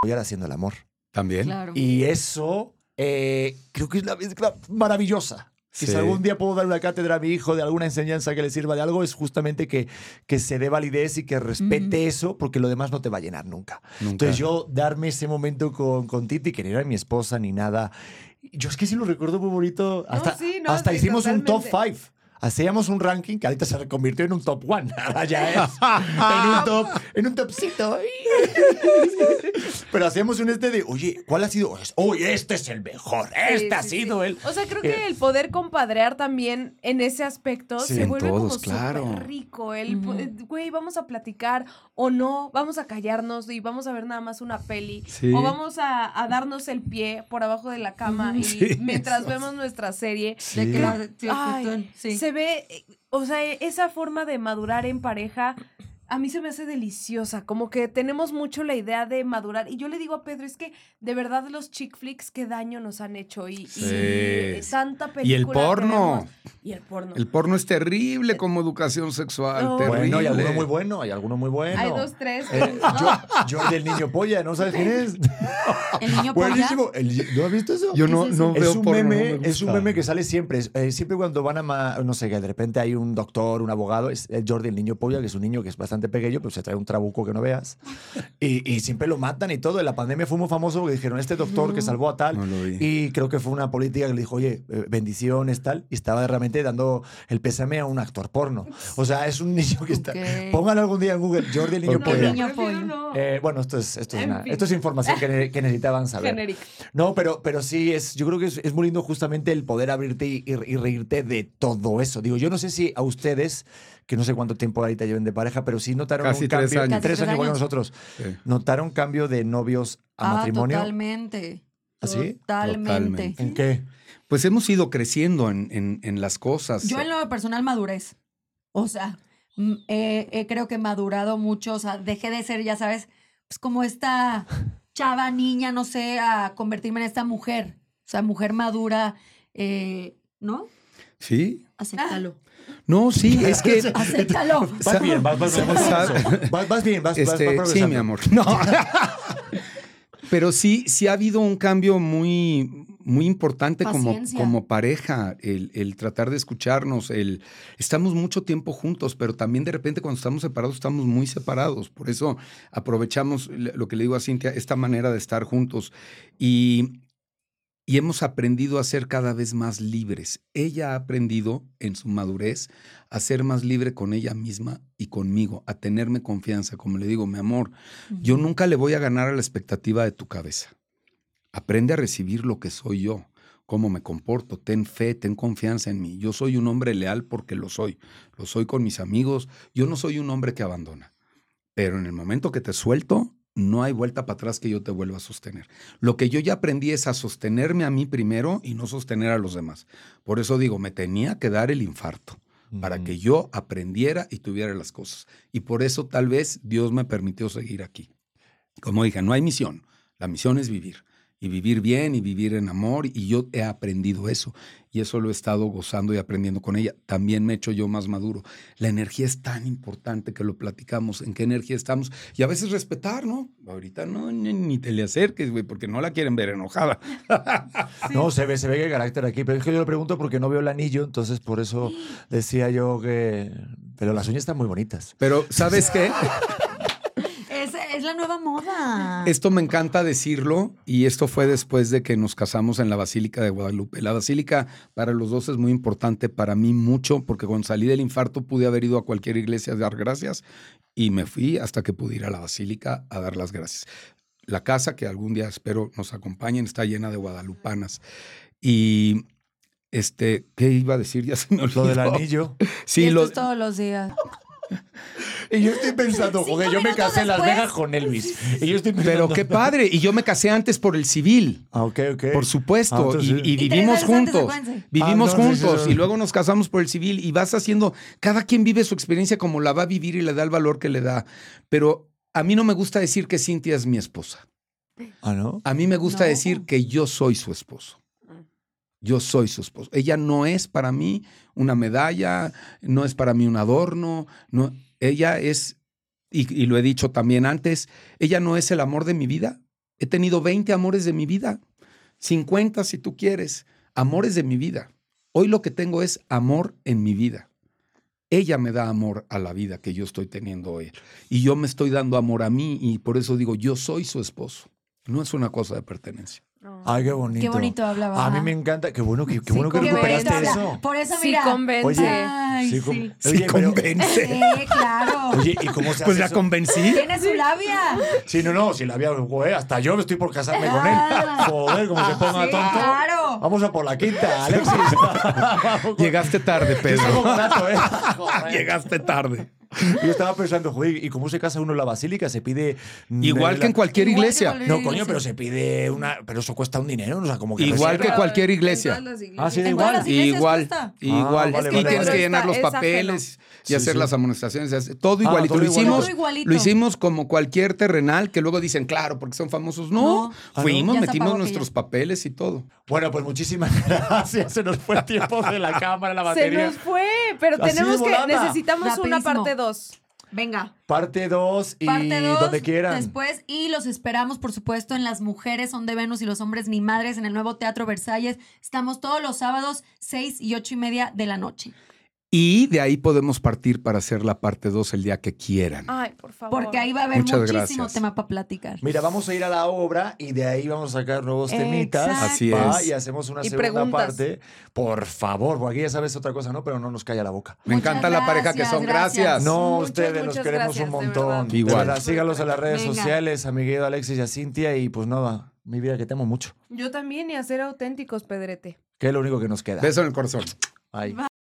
S1: Apoyar haciendo el amor.
S3: También.
S4: Claro.
S1: Y eso eh, creo que es la mezcla maravillosa. Si
S3: Sí.
S1: algún día puedo dar una cátedra a mi hijo de alguna enseñanza que le sirva de algo, es justamente que, que se dé validez y que respete
S4: Ujú.
S1: eso, porque lo demás no te va a llenar nunca.
S3: Nunca.
S1: Entonces yo darme ese momento con, con Titi, que no era mi esposa ni nada, yo es que sí lo recuerdo muy bonito. Hasta,
S2: sí, no,
S1: hasta
S2: sí,
S1: hicimos un top
S2: totalmente.
S1: 5. Hacíamos un ranking que ahorita se reconvirtió en un top one. Ahora ya es en un top, en un topcito. Pero hacíamos un este de, oye, ¿cuál ha sido? Oye, este es el mejor. Este
S2: Sí,
S1: ha
S2: sí,
S1: sido
S2: sí.
S1: el.
S2: O sea, creo que el poder compadrear también en ese aspecto
S1: Sí,
S2: se vuelve
S3: todos,
S2: como
S3: claro.
S2: súper rico. El, eh, güey, vamos a platicar o no, vamos a callarnos y vamos a ver nada más una peli.
S3: Sí.
S2: O vamos a, a darnos el pie por abajo de la cama y
S3: Sí,
S2: mientras
S3: eso.
S2: vemos nuestra serie.
S4: De que la- sí,
S2: Ay. Se ve, eh, o sea, esa forma de madurar en pareja. A mí se me hace deliciosa, como que tenemos mucho la idea de madurar. Y yo le digo a Pedro, es que de verdad los chick flicks qué daño nos han hecho. Y, y
S3: Sí.
S2: tanta película.
S3: Y el porno.
S2: Y el porno.
S3: El porno es terrible como educación sexual.
S2: No.
S3: terrible.
S1: Bueno, hay alguno muy bueno, hay alguno muy bueno.
S2: Hay dos, tres.
S1: Eh, yo, yo del niño polla, ¿no sabes quién es?
S4: El niño polla.
S1: Buenísimo. El- ¿No has visto eso?
S3: Yo no,
S4: ¿Qué es eso?
S3: no veo
S1: es un
S3: porno, no
S1: meme,
S3: me
S1: es un meme que sale siempre. Eh, siempre cuando van a, no sé, que de repente hay un doctor, un abogado, es el Jordi, el niño polla, que es un niño que es bastante pequeño, pero se trae un trabuco que no veas. Y, y siempre lo matan y todo. En la pandemia fue muy famoso porque dijeron, este doctor que salvó a tal.
S3: No.
S1: Y creo que fue una política que le dijo, oye, eh, bendiciones, tal. Y estaba realmente dando el pésame a un actor porno. O sea, es un niño que está...
S4: Ok.
S1: Pónganlo algún día en Google, Jordi, el niño
S2: Prefiero
S4: pollo.
S2: no.
S1: Eh, bueno, esto es, esto, es una- esto es información que, ne- que necesitaban saber.
S2: Genérico.
S1: No, pero, pero sí, es, yo creo que es, es muy lindo justamente el poder abrirte y, y- y reírte de todo eso. Digo, yo no sé si a ustedes, que no sé cuánto tiempo ahorita lleven de pareja, pero sí notaron
S3: Casi
S1: un
S3: tres
S1: cambio.
S3: años.
S4: Casi
S1: Tres
S4: tres
S1: años igual que nosotros.
S3: Sí.
S1: ¿Notaron cambio de novios a
S4: Ah,
S1: matrimonio?
S4: Totalmente.
S1: ¿Así?
S4: Totalmente.
S3: Totalmente.
S1: ¿En qué?
S3: Pues hemos ido creciendo en, en- en las cosas.
S4: Yo en lo personal madurez. O sea, mm, eh, eh, creo que he madurado mucho. O sea, dejé de ser, ya sabes, pues como esta chava, niña, no sé, a convertirme en esta mujer. O sea, mujer madura, eh, ¿no?
S3: Sí.
S4: Acéptalo.
S3: No, sí, es que.
S4: Acéptalo.
S1: Vas bien, vas, vas, vas, vas,
S3: Sa-
S1: vas, vas- vas bien, vas, vas- vas
S3: Este, sí, mi amor. No. Pero sí, sí ha habido un cambio muy, muy importante como,
S4: Paciencia.
S3: como pareja, el, el tratar de escucharnos, el estamos mucho tiempo juntos, pero también de repente cuando estamos separados estamos muy separados. Por eso aprovechamos lo que le digo a Cintia, esta manera de estar juntos. Y y hemos aprendido a ser cada vez más libres. Ella ha aprendido en su madurez a ser más libre con ella misma y conmigo, a tenerme confianza. Como le digo, mi amor, yo nunca le voy a ganar a la expectativa de tu cabeza. Aprende a recibir lo que soy yo, cómo me comporto, ten fe, ten confianza en mí. Yo soy un hombre leal porque lo soy. Lo soy con mis amigos. Yo no soy un hombre que abandona. Pero en el momento que te suelto, no hay vuelta para atrás que yo te vuelva a sostener. Lo que yo ya aprendí es a sostenerme a mí primero y no sostener a los demás. Por eso digo, me tenía que dar el infarto para que yo aprendiera y tuviera las cosas. Y por eso tal vez Dios me permitió seguir aquí. Como dije, no hay misión. La misión es vivir. Y vivir bien y vivir en amor. Y yo he aprendido eso. Y eso lo he estado gozando y aprendiendo con ella. También me he hecho yo más maduro. La energía es tan importante que lo platicamos. ¿En qué energía estamos? Y a veces respetar, ¿no? Ahorita no, ni, ni te le acerques, güey, porque no la quieren ver enojada.
S1: No, se ve, se ve que hay carácter aquí. Pero es que yo le pregunto porque no veo el anillo, entonces por eso decía yo que. Pero las uñas están muy bonitas.
S3: Pero, ¿sabes qué?
S4: Es, la nueva moda.
S3: Esto me encanta decirlo y esto fue después de que nos casamos en la Basílica de Guadalupe. La Basílica para los dos es muy importante, para mí mucho, porque cuando salí del infarto pude haber ido a cualquier iglesia a dar gracias y me fui hasta que pude ir a la Basílica a dar las gracias. La casa, que algún día espero nos acompañen, está llena de guadalupanas. Y, este, ¿qué iba a decir? Ya se me olvidó.
S1: Lo del anillo.
S4: Y
S3: Sí,
S4: esto
S3: lo,
S4: es todos los días.
S1: Y yo estoy pensando, joder, yo me casé en Las. Vegas con Elvis. Y yo estoy
S3: pero qué padre. Y yo me casé antes por el civil.
S1: Ah, ok, ok.
S3: Por supuesto,
S1: Ah, entonces
S3: y, vivimos juntos,
S4: acuérdense.
S3: vivimos
S1: Ah, no, sí, sí,
S3: juntos
S1: sí.
S3: y luego nos casamos por el civil y vas haciendo, cada quien vive su experiencia como la va a vivir y le da el valor que le da. Pero a mí no me gusta decir que Cintia es mi esposa.
S1: Ah, ¿no?
S3: A mí me gusta
S4: No.
S3: decir que yo soy su esposo. Yo soy su esposo. Ella no es para mí una medalla, no es para mí un adorno, no, ella es, y, y lo he dicho también antes, ella no es el amor de mi vida. He tenido 20 amores de mi vida, 50 si tú quieres, amores de mi vida. Hoy lo que tengo es amor en mi vida. Ella me da amor a la vida que yo estoy teniendo hoy. Y yo me estoy dando amor a mí y por eso digo, yo soy su esposo. No es una cosa de pertenencia.
S1: Ay, qué bonito.
S4: Qué bonito hablaba.
S1: A mí me encanta. Qué bueno que, qué
S2: Sí,
S1: bueno que recuperaste eso.
S4: Por eso,
S2: Sí,
S4: mira.
S2: convence.
S1: Oye,
S4: Ay,
S1: sí,
S4: sí.
S1: com-
S3: Sí,
S1: Oye, pero-
S3: convence.
S4: Sí, claro.
S1: Oye, ¿y cómo se hace
S3: Pues la
S1: eso?
S3: convencí.
S4: Tiene su labia.
S1: Sí, no, no, si la había, güey, hasta yo estoy por casarme con él.
S4: Ah.
S1: Joder, como se ponga
S4: Sí,
S1: tonto.
S4: claro.
S1: Vamos a por la quinta, Alexis.
S3: Llegaste tarde, Pedro.
S1: ¿eh?
S3: Llegaste tarde.
S1: Yo estaba pensando, joder, ¿y cómo se casa uno en la basílica? Se pide.
S3: Igual que en cualquier
S4: Igual
S3: iglesia.
S1: No, coño, pero se pide una. Pero eso cuesta un dinero, o sea, como que.
S3: Igual que cualquier iglesia.
S1: Ah, sí, igual.
S3: Igual,
S4: cuesta.
S3: igual.
S1: Ah, vale,
S3: y
S1: vale,
S3: tienes
S1: vale.
S3: que llenar los papeles y
S1: Sí,
S3: hacer
S1: sí.
S3: las amonestaciones. hace- Todo
S1: Ah,
S3: igualito.
S1: todo
S3: lo, hicimos,
S4: Todo igualito.
S3: lo hicimos como cualquier terrenal que luego dicen, claro, porque son famosos. No,
S4: No.
S1: Ah,
S3: fuimos,
S4: se
S3: metimos nuestros papeles y todo.
S1: Bueno, pues muchísimas gracias. Se nos fue el tiempo de la cámara, la
S2: Se
S1: batería.
S2: nos fue, pero tenemos que. Necesitamos una parte 2.
S4: Venga.
S1: Parte 2 y
S4: Parte 2.
S1: donde quieran.
S4: Después, y los esperamos, por supuesto, en Las Mujeres son de Venus y los Hombres ni Madres en el nuevo Teatro Versalles. Estamos todos los sábados, 6 y 8 y media de la noche.
S3: Y de ahí podemos partir para hacer la parte 2 el día que quieran.
S2: Ay, por favor.
S4: Porque ahí va a haber
S3: Muchas
S4: muchísimo
S3: gracias.
S4: tema para platicar.
S1: Mira, vamos a ir a la obra y de ahí vamos a sacar nuevos temitas.
S3: Así es.
S1: Y hacemos una
S2: Y
S1: segunda
S2: preguntas.
S1: parte. Por favor, porque aquí ya sabes otra cosa, ¿no? Pero no nos calla la boca.
S3: Me
S4: Muchas
S3: encanta la pareja que son.
S4: gracias.
S3: Gracias.
S1: No,
S2: Muchas,
S1: ustedes los queremos
S2: gracias,
S1: un
S2: de
S1: montón. De
S3: Igual.
S1: verdad, sígalos en las redes
S4: Venga.
S1: sociales, a mi querido Alexis y a Cintia. Y pues nada, mi vida que te amo mucho.
S2: Yo también y a ser auténticos, Pedrete.
S1: Que es lo único que nos queda.
S3: Beso en el corazón.
S1: Ay.